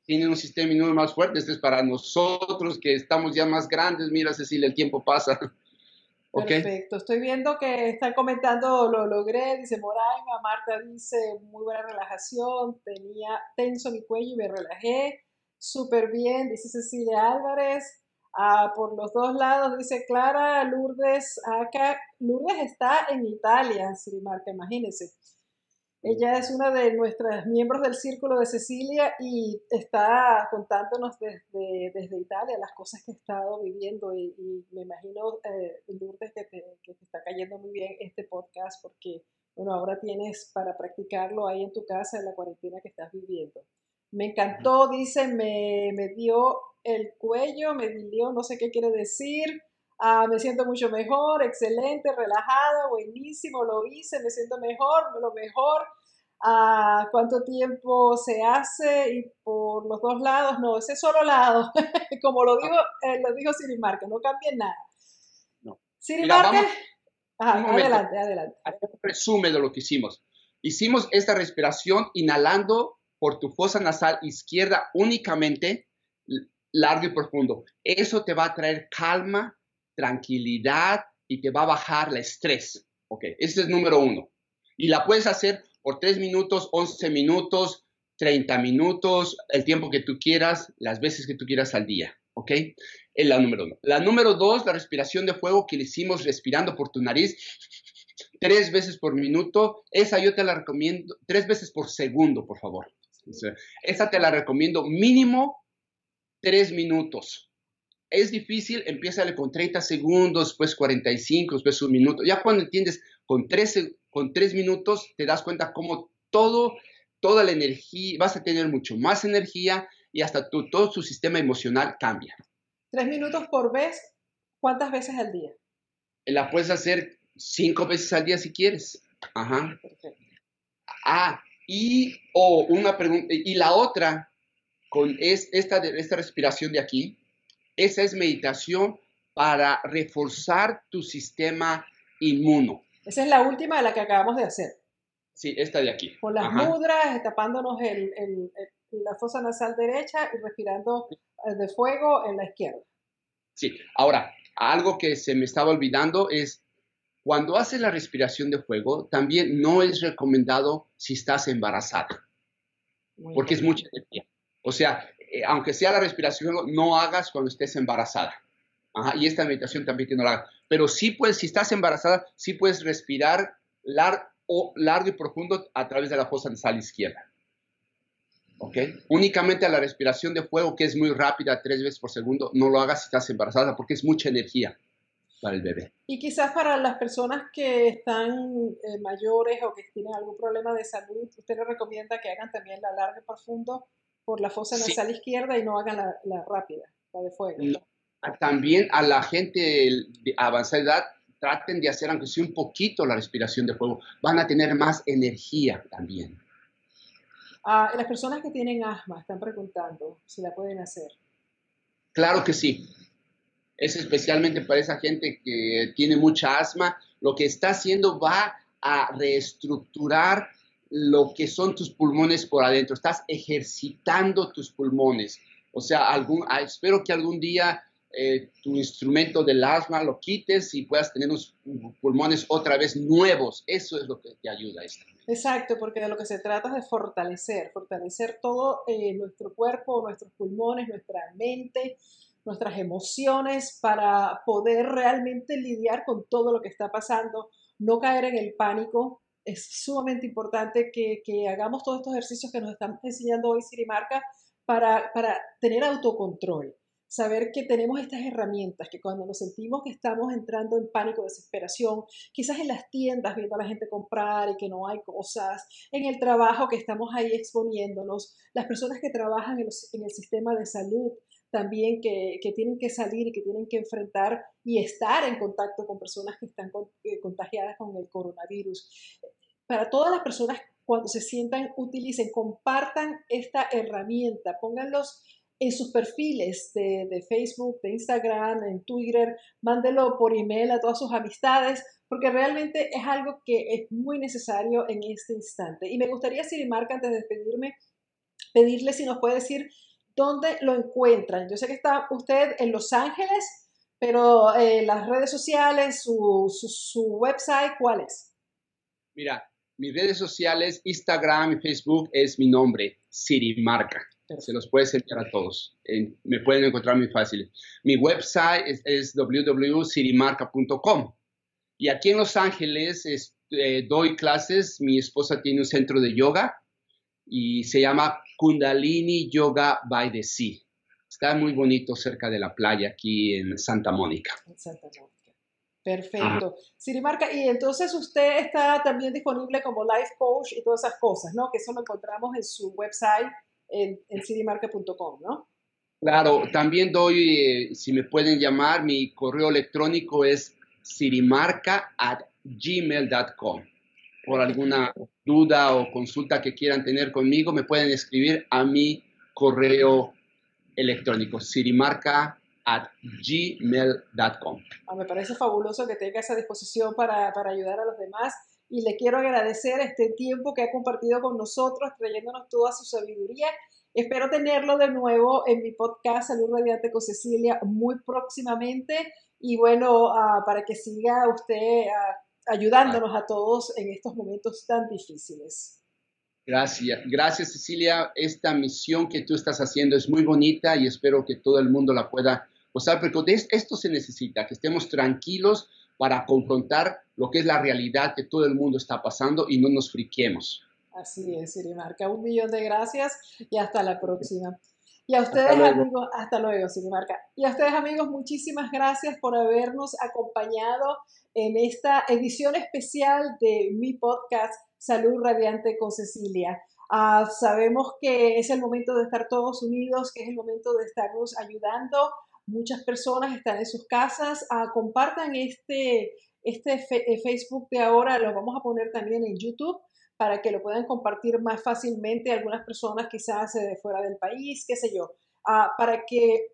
tienen un sistema inmune más fuerte. Este es para nosotros que estamos ya más grandes. Mira, Cecilia, el tiempo pasa. Perfecto. Estoy viendo que están comentando, lo logré, dice Moraima. Marta dice, muy buena relajación. Tenía tenso mi cuello y me relajé. Súper bien, dice Cecilia Álvarez. Ah, por los dos lados, dice Clara, Lourdes, acá, Lourdes está en Italia, Marta, imagínense. Ella es una de nuestras miembros del Círculo de Cecilia y está contándonos desde, desde Italia las cosas que ha estado viviendo y, me imagino, eh, Lourdes, que te, que te está cayendo muy bien este podcast porque, bueno, ahora tienes para practicarlo ahí en tu casa en la cuarentena que estás viviendo. Me encantó, dice, me, me dio el cuello, me dio, no sé qué quiere decir. Ah, me siento mucho mejor, excelente, relajada, buenísimo, lo hice, me siento mejor, lo mejor. Ah, ¿Cuánto tiempo se hace? Y por los dos lados, no, ese solo lado, como lo dijo, eh, lo dijo Siri Marca, no cambie nada. No. Siri Marca, adelante, adelante. Resume de lo que hicimos. Hicimos esta respiración inhalando por tu fosa nasal izquierda únicamente, largo y profundo. Eso te va a traer calma, tranquilidad y te va a bajar el estrés. Ok, ese es número uno. Y la puedes hacer por 3 minutos, 11 minutos, 30 minutos, el tiempo que tú quieras, las veces que tú quieras al día. ¿Ok? Es la número uno. La número dos, la respiración de fuego que le hicimos respirando por tu nariz tres veces por minuto. Esa yo te la recomiendo, tres veces por segundo, por favor. Esa te la recomiendo mínimo tres minutos. Es difícil, empieza con 30 segundos, después 45, después un minuto. Ya cuando entiendes con tres, con tres minutos, te das cuenta cómo todo, toda la energía, vas a tener mucho más energía y hasta tu, todo tu sistema emocional cambia. Tres minutos por vez, ¿cuántas veces al día? La puedes hacer cinco veces al día si quieres. Ajá. Perfecto. Ah, y, o una pregunta, y la otra, con esta, esta respiración de aquí, esa es meditación para reforzar tu sistema inmuno. Esa es la última de la que acabamos de hacer. Sí, esta de aquí. Con las mudras, tapándonos el, la fosa nasal derecha y respirando eh, de fuego en la izquierda. Sí, ahora, algo que se me estaba olvidando es cuando haces la respiración de fuego, también no es recomendado si estás embarazada, porque es mucha energía. O sea, aunque sea la respiración, no hagas cuando estés embarazada. y esta meditación también que no la hagas. Pero sí puedes, si estás embarazada, sí puedes respirar o largo y profundo a través de la fosa nasal izquierda. ¿Ok? Únicamente a la respiración de fuego, que es muy rápida, tres veces por segundo, no lo hagas si estás embarazada, porque es mucha energía para el bebé. Y quizás para las personas que están eh, mayores o que tienen algún problema de salud, usted le recomienda que hagan también la larga y profundo por la fosa nasal izquierda y no hagan la, rápida, la de fuego. También a la gente de avanzada edad, traten de hacer, aunque sea un poquito, la respiración de fuego. Van a tener más energía también. Ah, las personas que tienen asma están preguntando si la pueden hacer. Claro que sí es especialmente para esa gente que tiene mucha asma, lo que está haciendo va a reestructurar lo que son tus pulmones por adentro, estás ejercitando tus pulmones. O sea, algún, ah, espero que algún día eh, tu instrumento del asma lo quites y puedas tener unos pulmones otra vez nuevos. Eso es lo que te ayuda. Exacto, porque de lo que se trata es de fortalecer, fortalecer todo eh, nuestro cuerpo, nuestros pulmones, nuestra mente, nuestras emociones para poder realmente lidiar con todo lo que está pasando, no caer en el pánico. Es sumamente importante que, hagamos todos estos ejercicios que nos están enseñando hoy Sirimarca para, para tener autocontrol saber que tenemos estas herramientas, que cuando nos sentimos que estamos entrando en pánico, desesperación, quizás en las tiendas viendo a la gente comprar y que no hay cosas, en el trabajo que estamos ahí exponiéndonos, las personas que trabajan en, en el sistema de salud, también que, tienen que salir y que tienen que enfrentar y estar en contacto con personas que están eh, contagiadas con el coronavirus. Para todas las personas, cuando se sientan, utilicen, compartan esta herramienta, pónganlos en sus perfiles de, de, Facebook, de Instagram, en Twitter, mándelo por email a todas sus amistades, porque realmente es algo que es muy necesario en este instante. Y me gustaría, Sirimarca, antes de despedirme, pedirle si nos puede decir ¿dónde lo encuentran? Yo sé que está usted en Los Ángeles, pero eh, las redes sociales, su, su, website, ¿cuál es? Mira, mis redes sociales, Instagram y Facebook es mi nombre, Sirimarca. Se los puedes enviar a todos. me pueden encontrar muy fácil. Mi website es, es www.sirimarca.com. Y aquí en Los Ángeles eh, doy clases. Mi esposa tiene un centro de yoga y se llama Kundalini Yoga by the Sea. Está muy bonito cerca de la playa aquí en Santa Mónica. Santa Mónica. Perfecto. Sirimarca, y entonces usted está también disponible como life coach y todas esas cosas, ¿no? Que eso lo encontramos en su website, en, en sirimarca.com, ¿no? Claro, también doy, eh, si me pueden llamar, mi correo electrónico es sirimarca at gmail.com por alguna duda o consulta que quieran tener conmigo, me pueden escribir a mi correo electrónico, sirimarca at gmail.com. Ah, me parece fabuloso que tenga esa disposición para, para, ayudar a los demás y le quiero agradecer este tiempo que ha compartido con nosotros, trayéndonos toda su sabiduría. Espero tenerlo de nuevo en mi podcast Salud Radiante con Cecilia muy próximamente y bueno, uh, para que siga usted uh, ayudándonos a todos en estos momentos tan difíciles. Gracias, gracias Cecilia. Esta misión que tú estás haciendo es muy bonita y espero que todo el mundo la pueda gozar, porque esto se necesita, que estemos tranquilos para confrontar lo que es la realidad que todo el mundo está pasando y no nos friquemos. Así es, Sirimarca. Un millón de gracias y hasta la próxima. Y a ustedes, amigos, hasta luego, Sirimarca. Y a ustedes, amigos, muchísimas gracias por habernos acompañado en esta edición especial de mi podcast Salud Radiante con Cecilia. Ah, sabemos que es el momento de estar todos unidos, que es el momento de estarnos ayudando. Muchas personas están en sus casas. Ah, compartan este, este eh, Facebook de ahora, lo vamos a poner también en YouTube para que lo puedan compartir más fácilmente algunas personas quizás de fuera del país, qué sé yo, ah, para que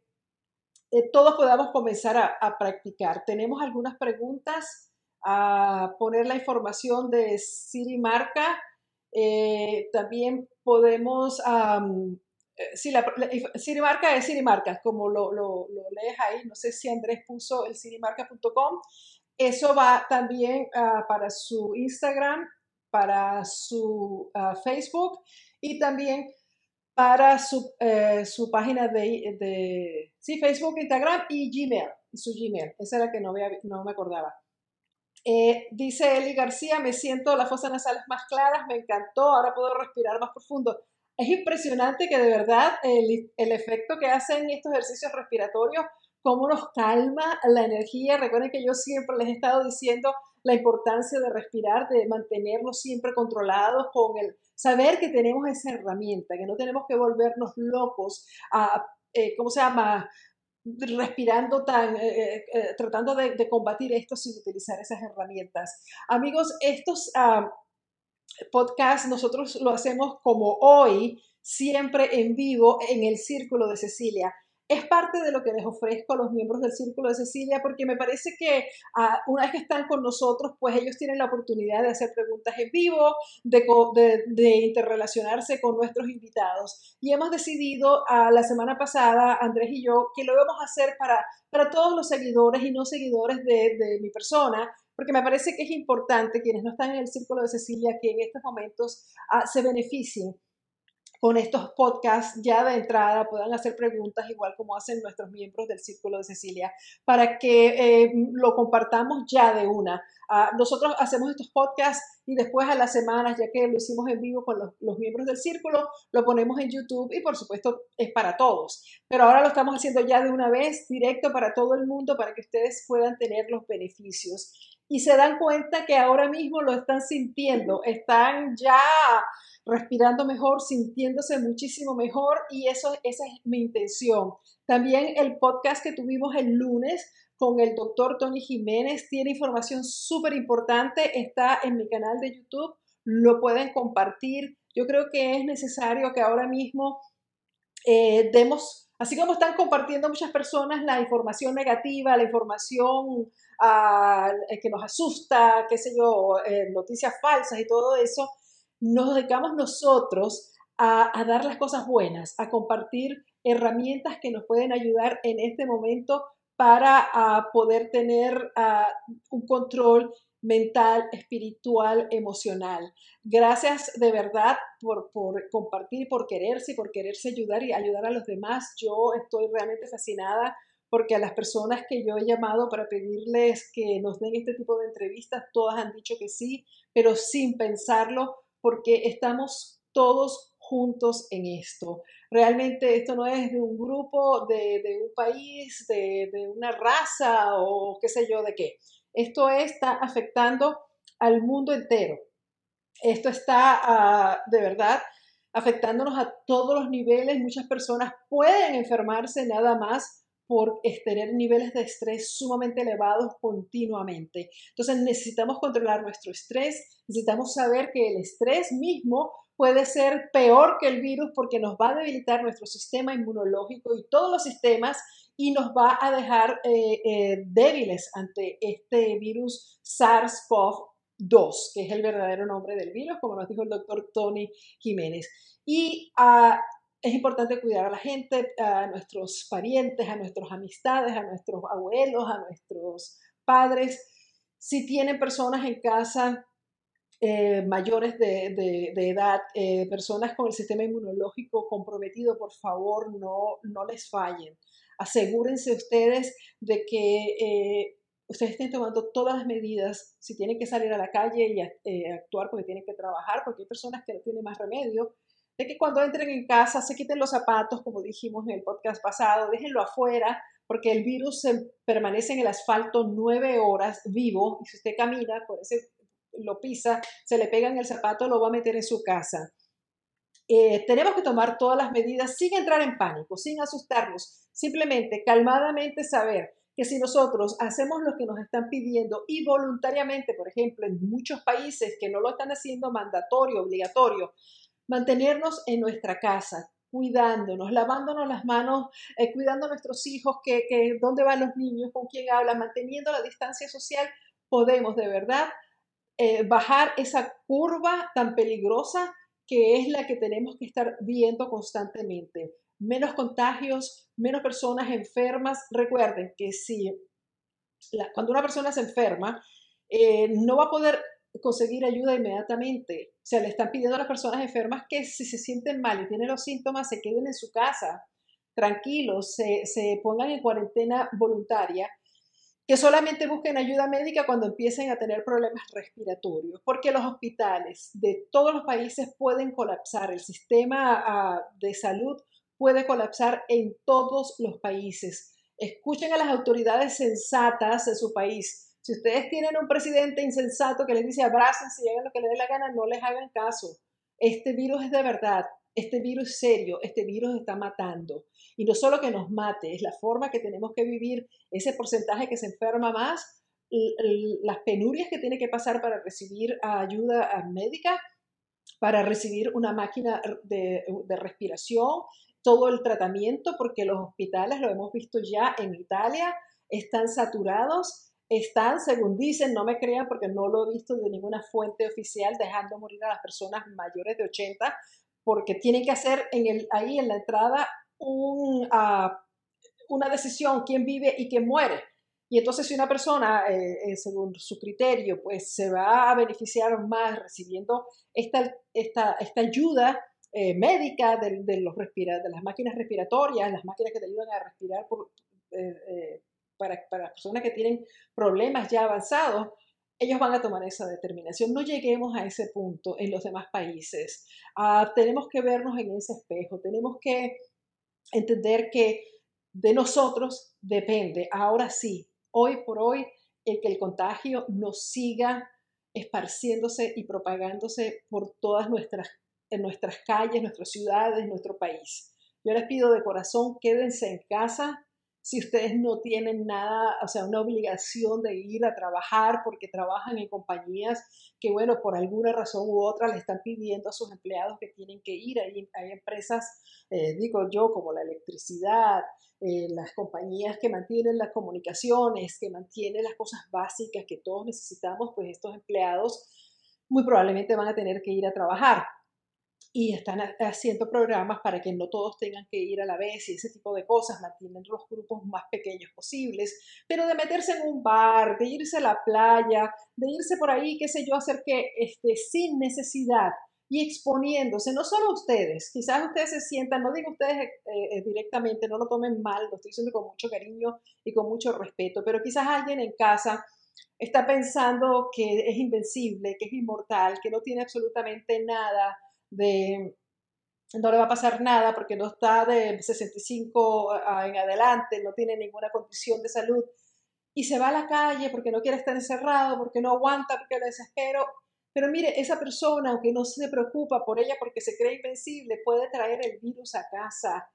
eh, todos podamos comenzar a, practicar. Tenemos algunas preguntas a poner la información de Siri Marca. Eh, también podemos, si la, Siri Marca es Siri Marca, como lo, lo, lees ahí, no sé si Andrés puso el sirimarca.com. Eso va también ah, para su Instagram, para su ah, Facebook y también para su, eh, su página de, de, sí, Facebook, Instagram y Gmail, su Gmail. Esa era la que no, no me acordaba. Eh, dice Eli García, me siento las fosas nasales más claras, me encantó, ahora puedo respirar más profundo. Es impresionante que de verdad el, el efecto que hacen estos ejercicios respiratorios, cómo nos calma la energía. Recuerden que yo siempre les he estado diciendo la importancia de respirar, de mantenernos siempre controlados con el saber que tenemos esa herramienta, que no tenemos que volvernos locos a, eh, ¿cómo se llama? Respirando tan, eh, eh, tratando de, combatir esto sin utilizar esas herramientas. Amigos, estos ah, podcasts nosotros lo hacemos como hoy, siempre en vivo en el Círculo de Cecilia es parte de lo que les ofrezco a los miembros del Círculo de Cecilia, porque me parece que ah, una vez que están con nosotros, pues ellos tienen la oportunidad de hacer preguntas en vivo, de, interrelacionarse con nuestros invitados. Y hemos decidido ah, la semana pasada, Andrés y yo, que lo vamos a hacer para, para todos los seguidores y no seguidores de, mi persona, porque me parece que es importante quienes no están en el Círculo de Cecilia que en estos momentos ah, se beneficien con estos podcasts ya de entrada puedan hacer preguntas igual como hacen nuestros miembros del Círculo de Cecilia para que eh, lo compartamos ya de una. Ah, nosotros hacemos estos podcasts y después a las semanas, ya que lo hicimos en vivo con los, miembros del Círculo, lo ponemos en YouTube y por supuesto es para todos. Pero ahora lo estamos haciendo ya de una vez, directo para todo el mundo, para que ustedes puedan tener los beneficios. Y se dan cuenta que ahora mismo lo están sintiendo, están ya respirando mejor, sintiéndose muchísimo mejor y eso, esa es mi intención. También el podcast que tuvimos el lunes con el doctor Tony Jiménez tiene información súper importante, está en mi canal de YouTube, lo pueden compartir. Yo creo que es necesario que ahora mismo eh, demos, así como están compartiendo muchas personas la información negativa, la información ah, que nos asusta, qué sé yo, eh, noticias falsas y todo eso, nos dedicamos nosotros a, dar las cosas buenas, a compartir herramientas que nos pueden ayudar en este momento para poder tener un control mental, espiritual, emocional. Gracias de verdad por, por, compartir, por quererse, por quererse ayudar y ayudar a los demás. Yo estoy realmente fascinada porque a las personas que yo he llamado para pedirles que nos den este tipo de entrevistas, todas han dicho que sí, pero sin pensarlo, porque estamos todos juntos en esto. Realmente esto no es de un grupo, de, un país, de, una raza o qué sé yo de qué. Esto está afectando al mundo entero. Esto está ah, de verdad afectándonos a todos los niveles. Muchas personas pueden enfermarse nada más por tener niveles de estrés sumamente elevados continuamente. Entonces necesitamos controlar nuestro estrés, necesitamos saber que el estrés mismo puede ser peor que el virus porque nos va a debilitar nuestro sistema inmunológico y todos los sistemas y nos va a dejar eh, eh, débiles ante este virus SARS-CoV-2, que es el verdadero nombre del virus, como nos dijo el doctor Tony Jiménez. Y a es importante cuidar a la gente, a nuestros parientes, a nuestras amistades, a nuestros abuelos, a nuestros padres. Si tienen personas en casa eh, mayores de, edad, eh, personas con el sistema inmunológico comprometido, por favor, no, no les fallen. Asegúrense ustedes de que eh, ustedes estén tomando todas las medidas, si tienen que salir a la calle y actuar porque tienen que trabajar, porque hay personas que no tienen más remedio, de que cuando entren en casa se quiten los zapatos, como dijimos en el podcast pasado, déjenlo afuera, porque el virus permanece en el asfalto nueve horas vivo y si usted camina, lo pisa, se le pega en el zapato, lo va a meter en su casa. Eh, tenemos que tomar todas las medidas sin entrar en pánico, sin asustarnos, simplemente calmadamente saber que si nosotros hacemos lo que nos están pidiendo y voluntariamente, por ejemplo, en muchos países que no lo están haciendo mandatorio, obligatorio, mantenernos en nuestra casa, cuidándonos, lavándonos las manos, eh, cuidando a nuestros hijos, que, que, dónde van los niños, con quién hablan, manteniendo la distancia social, podemos de verdad eh, bajar esa curva tan peligrosa que es la que tenemos que estar viendo constantemente. Menos contagios, menos personas enfermas. Recuerden que si cuando una persona se enferma, eh, no va a poder conseguir ayuda inmediatamente. O sea, le están pidiendo a las personas enfermas que si se sienten mal y tienen los síntomas, se queden en su casa, tranquilos, se, se pongan en cuarentena voluntaria, que solamente busquen ayuda médica cuando empiecen a tener problemas respiratorios, porque los hospitales de todos los países pueden colapsar, el sistema ah, de salud puede colapsar en todos los países. Escuchen a las autoridades sensatas de su país si ustedes tienen un presidente insensato que les dice abrácense y hagan lo que les dé la gana, no les hagan caso. Este virus es de verdad, este virus es serio, este virus está matando. Y no solo que nos mate, es la forma que tenemos que vivir ese porcentaje que se enferma más, las penurias que tiene que pasar para recibir ayuda médica, para recibir una máquina de, de respiración, todo el tratamiento, porque los hospitales, lo hemos visto ya en Italia, están saturados están, según dicen, no me crean porque no lo he visto de ninguna fuente oficial, dejando morir a las personas mayores de 80, porque tienen que hacer en ahí en la entrada uh, una decisión, quién vive y quién muere. Y entonces si una persona, eh, eh, según su criterio, pues se va a beneficiar más recibiendo esta, esta, esta ayuda eh, médica de, de los respira, de las máquinas respiratorias, las máquinas que te ayudan a respirar por, para, para personas que tienen problemas ya avanzados, ellos van a tomar esa determinación. No lleguemos a ese punto en los demás países. Ah, tenemos que vernos en ese espejo, tenemos que entender que de nosotros depende, ahora sí, hoy por hoy, el que el contagio no siga esparciéndose y propagándose por todas nuestras, en nuestras calles, nuestras ciudades, nuestro país. Yo les pido de corazón, quédense en casa, si ustedes no tienen nada, o sea, una obligación de ir a trabajar porque trabajan en compañías que, bueno, por alguna razón u otra le están pidiendo a sus empleados que tienen que ir. Hay, hay empresas, eh, digo yo, como la electricidad, eh, las compañías que mantienen las comunicaciones, que mantienen las cosas básicas que todos necesitamos, pues estos empleados muy probablemente van a tener que ir a trabajar y están haciendo programas para que no todos tengan que ir a la vez y ese tipo de cosas, mantienen los grupos más pequeños posibles, pero de meterse en un bar, de irse a la playa, de irse por ahí, qué sé yo, hacer que este, sin necesidad y exponiéndose, no solo ustedes, quizás ustedes se sientan, no digo ustedes eh, eh, directamente, no lo tomen mal, lo estoy diciendo con mucho cariño y con mucho respeto, pero quizás alguien en casa está pensando que es invencible, que es inmortal, que no tiene absolutamente nada de no le va a pasar nada porque no está de 65 en adelante, no tiene ninguna condición de salud y se va a la calle porque no quiere estar encerrado, porque no aguanta, porque le desespero. Pero mire, esa persona, aunque no se preocupa por ella porque se cree invencible, puede traer el virus a casa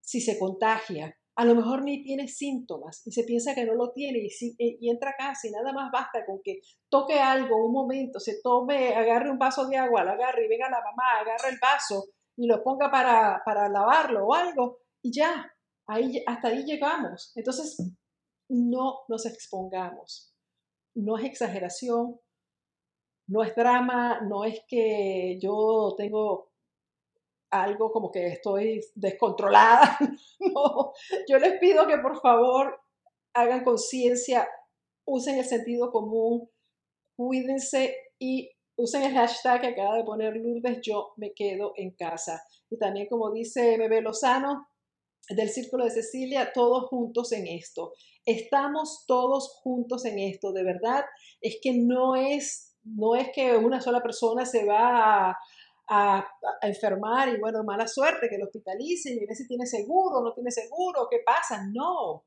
si se contagia. A lo mejor ni tiene síntomas y se piensa que no lo tiene y, si, y entra y nada más basta con que toque algo un momento, se tome, agarre un vaso de agua, lo agarre y venga la mamá, agarre el vaso y lo ponga para, para lavarlo o algo y ya, ahí, hasta ahí llegamos. Entonces, no nos expongamos. No es exageración, no es drama, no es que yo tengo algo como que estoy descontrolada. no, yo les pido que por favor hagan conciencia, usen el sentido común, cuídense y usen el hashtag que acaba de poner Lourdes, yo me quedo en casa. Y también como dice MB Lozano del Círculo de Cecilia, todos juntos en esto. Estamos todos juntos en esto, de verdad. Es que no es, no es que una sola persona se va a, a, enfermar y bueno, mala suerte, que lo hospitalicen y ver si tiene seguro, no tiene seguro, qué pasa. No.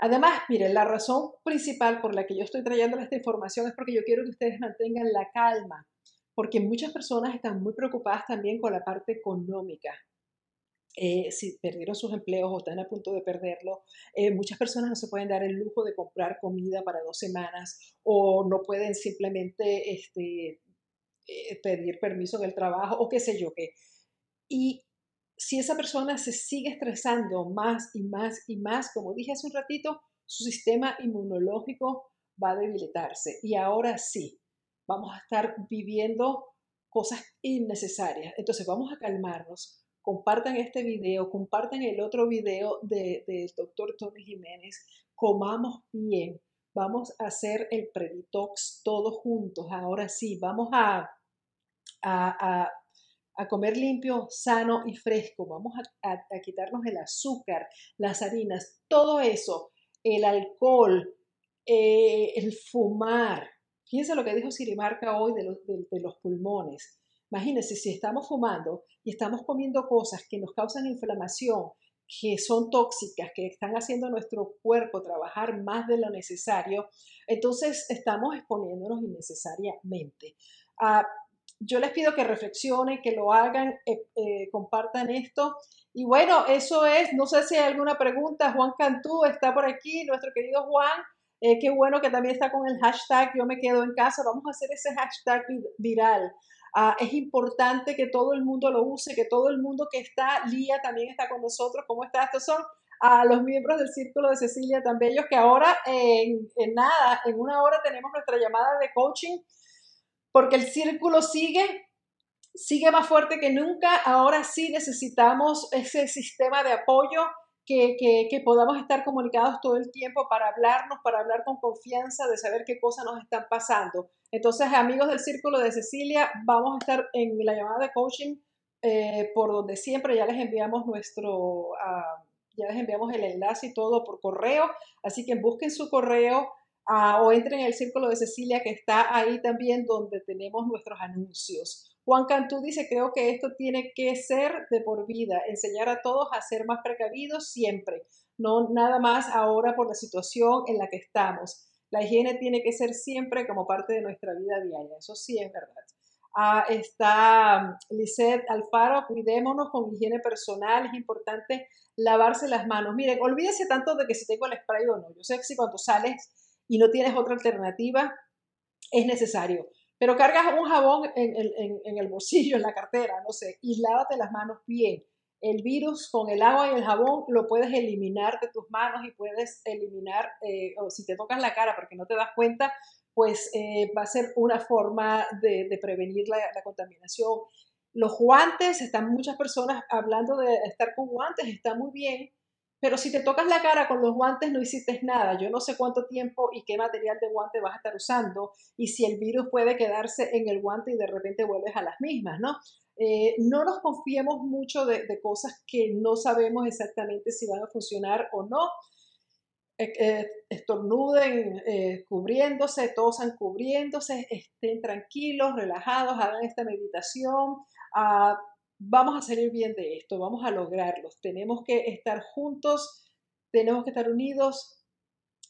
Además, miren, la razón principal por la que yo estoy trayendo esta información es porque yo quiero que ustedes mantengan la calma, porque muchas personas están muy preocupadas también con la parte económica. Eh, si perdieron sus empleos o están a punto de perderlo, eh, muchas personas no se pueden dar el lujo de comprar comida para dos semanas o no pueden simplemente este, eh, pedir permiso en el trabajo o qué sé yo qué. Y si esa persona se sigue estresando más y más y más, como dije hace un ratito, su sistema inmunológico va a debilitarse. Y ahora sí, vamos a estar viviendo cosas innecesarias. Entonces vamos a calmarnos. Compartan este video, compartan el otro video del doctor Tony Jiménez. Comamos bien. Vamos a hacer el preditox todos juntos. Ahora sí, vamos a, a comer limpio, sano y fresco. Vamos a, quitarnos el azúcar, las harinas, todo eso, el alcohol, eh, el fumar. Fíjense lo que dijo Sirimarca hoy de los, de los pulmones. Imagínense, si estamos fumando y estamos comiendo cosas que nos causan inflamación, que son tóxicas, que están haciendo nuestro cuerpo trabajar más de lo necesario, entonces estamos exponiéndonos innecesariamente. Yo les pido que reflexionen, que lo hagan, eh, eh, compartan esto. Y bueno, eso es, no sé si hay alguna pregunta. Juan Cantú está por aquí, nuestro querido Juan. Eh, qué bueno que también está con el hashtag Yo me quedo en casa. Vamos a hacer ese hashtag viral. Ah, es importante que todo el mundo lo use, que todo el mundo que está, Lía también está con nosotros. ¿Cómo está? Estos son a los miembros del Círculo de Cecilia tan bellos que ahora en, en nada, en una hora tenemos nuestra llamada de coaching porque el círculo sigue, sigue más fuerte que nunca. Ahora sí necesitamos ese sistema de apoyo que, que, podamos estar comunicados todo el tiempo para hablarnos, para hablar con confianza, de saber qué cosas nos están pasando. Entonces, amigos del Círculo de Cecilia, vamos a estar en la llamada de coaching eh, por donde siempre ya les enviamos nuestro, ah, ya les enviamos el enlace y todo por correo, así que busquen su correo, o entren en el círculo de Cecilia que está ahí también donde tenemos nuestros anuncios. Juan Cantú dice, creo que esto tiene que ser de por vida, enseñar a todos a ser más precavidos siempre, no nada más ahora por la situación en la que estamos. La higiene tiene que ser siempre como parte de nuestra vida diaria, eso sí es verdad. Ah, está Lisette Alfaro, cuidémonos con higiene personal, es importante lavarse las manos. Miren, olvídese tanto de que si tengo el spray o no. Yo sé que si cuando sales y no tienes otra alternativa, es necesario. Pero cargas un jabón en, el bolsillo, en la cartera, no sé, y lávate las manos bien. El virus con el agua y el jabón lo puedes eliminar de tus manos y puedes eliminar, eh, o si te tocas la cara porque no te das cuenta, pues eh, va a ser una forma de, prevenir la, la, contaminación. Los guantes, están muchas personas hablando de estar con guantes, está muy bien, pero si te tocas la cara con los guantes no hiciste nada. Yo no sé cuánto tiempo y qué material de guante vas a estar usando y si el virus puede quedarse en el guante y de repente vuelves a las mismas, ¿no? Eh, no nos confiemos mucho de, cosas que no sabemos exactamente si van a funcionar o no. Eh, eh, estornuden cubriéndose, tosan cubriéndose, estén tranquilos, relajados, hagan esta meditación. Uh, vamos a salir bien de esto, vamos a lograrlo. Tenemos que estar juntos, tenemos que estar unidos,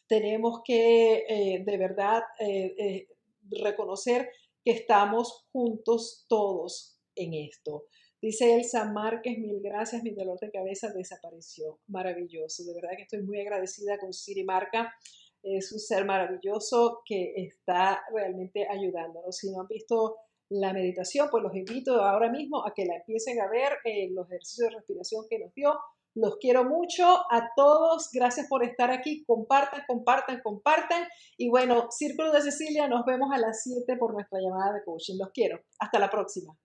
tenemos que eh, de verdad eh, eh, reconocer que estamos juntos todos en esto. Dice Elsa Márquez, mil gracias, mi dolor de cabeza desapareció. Maravilloso, de verdad que estoy muy agradecida con Siri Marca. Es un ser maravilloso que está realmente ayudándonos. Si no han visto la meditación, pues los invito ahora mismo a que la empiecen a ver en los ejercicios de respiración que nos dio. Los quiero mucho a todos. Gracias por estar aquí. Compartan, compartan, compartan. Y bueno, Círculo de Cecilia, nos vemos a las 7 por nuestra llamada de coaching. Los quiero. Hasta la próxima.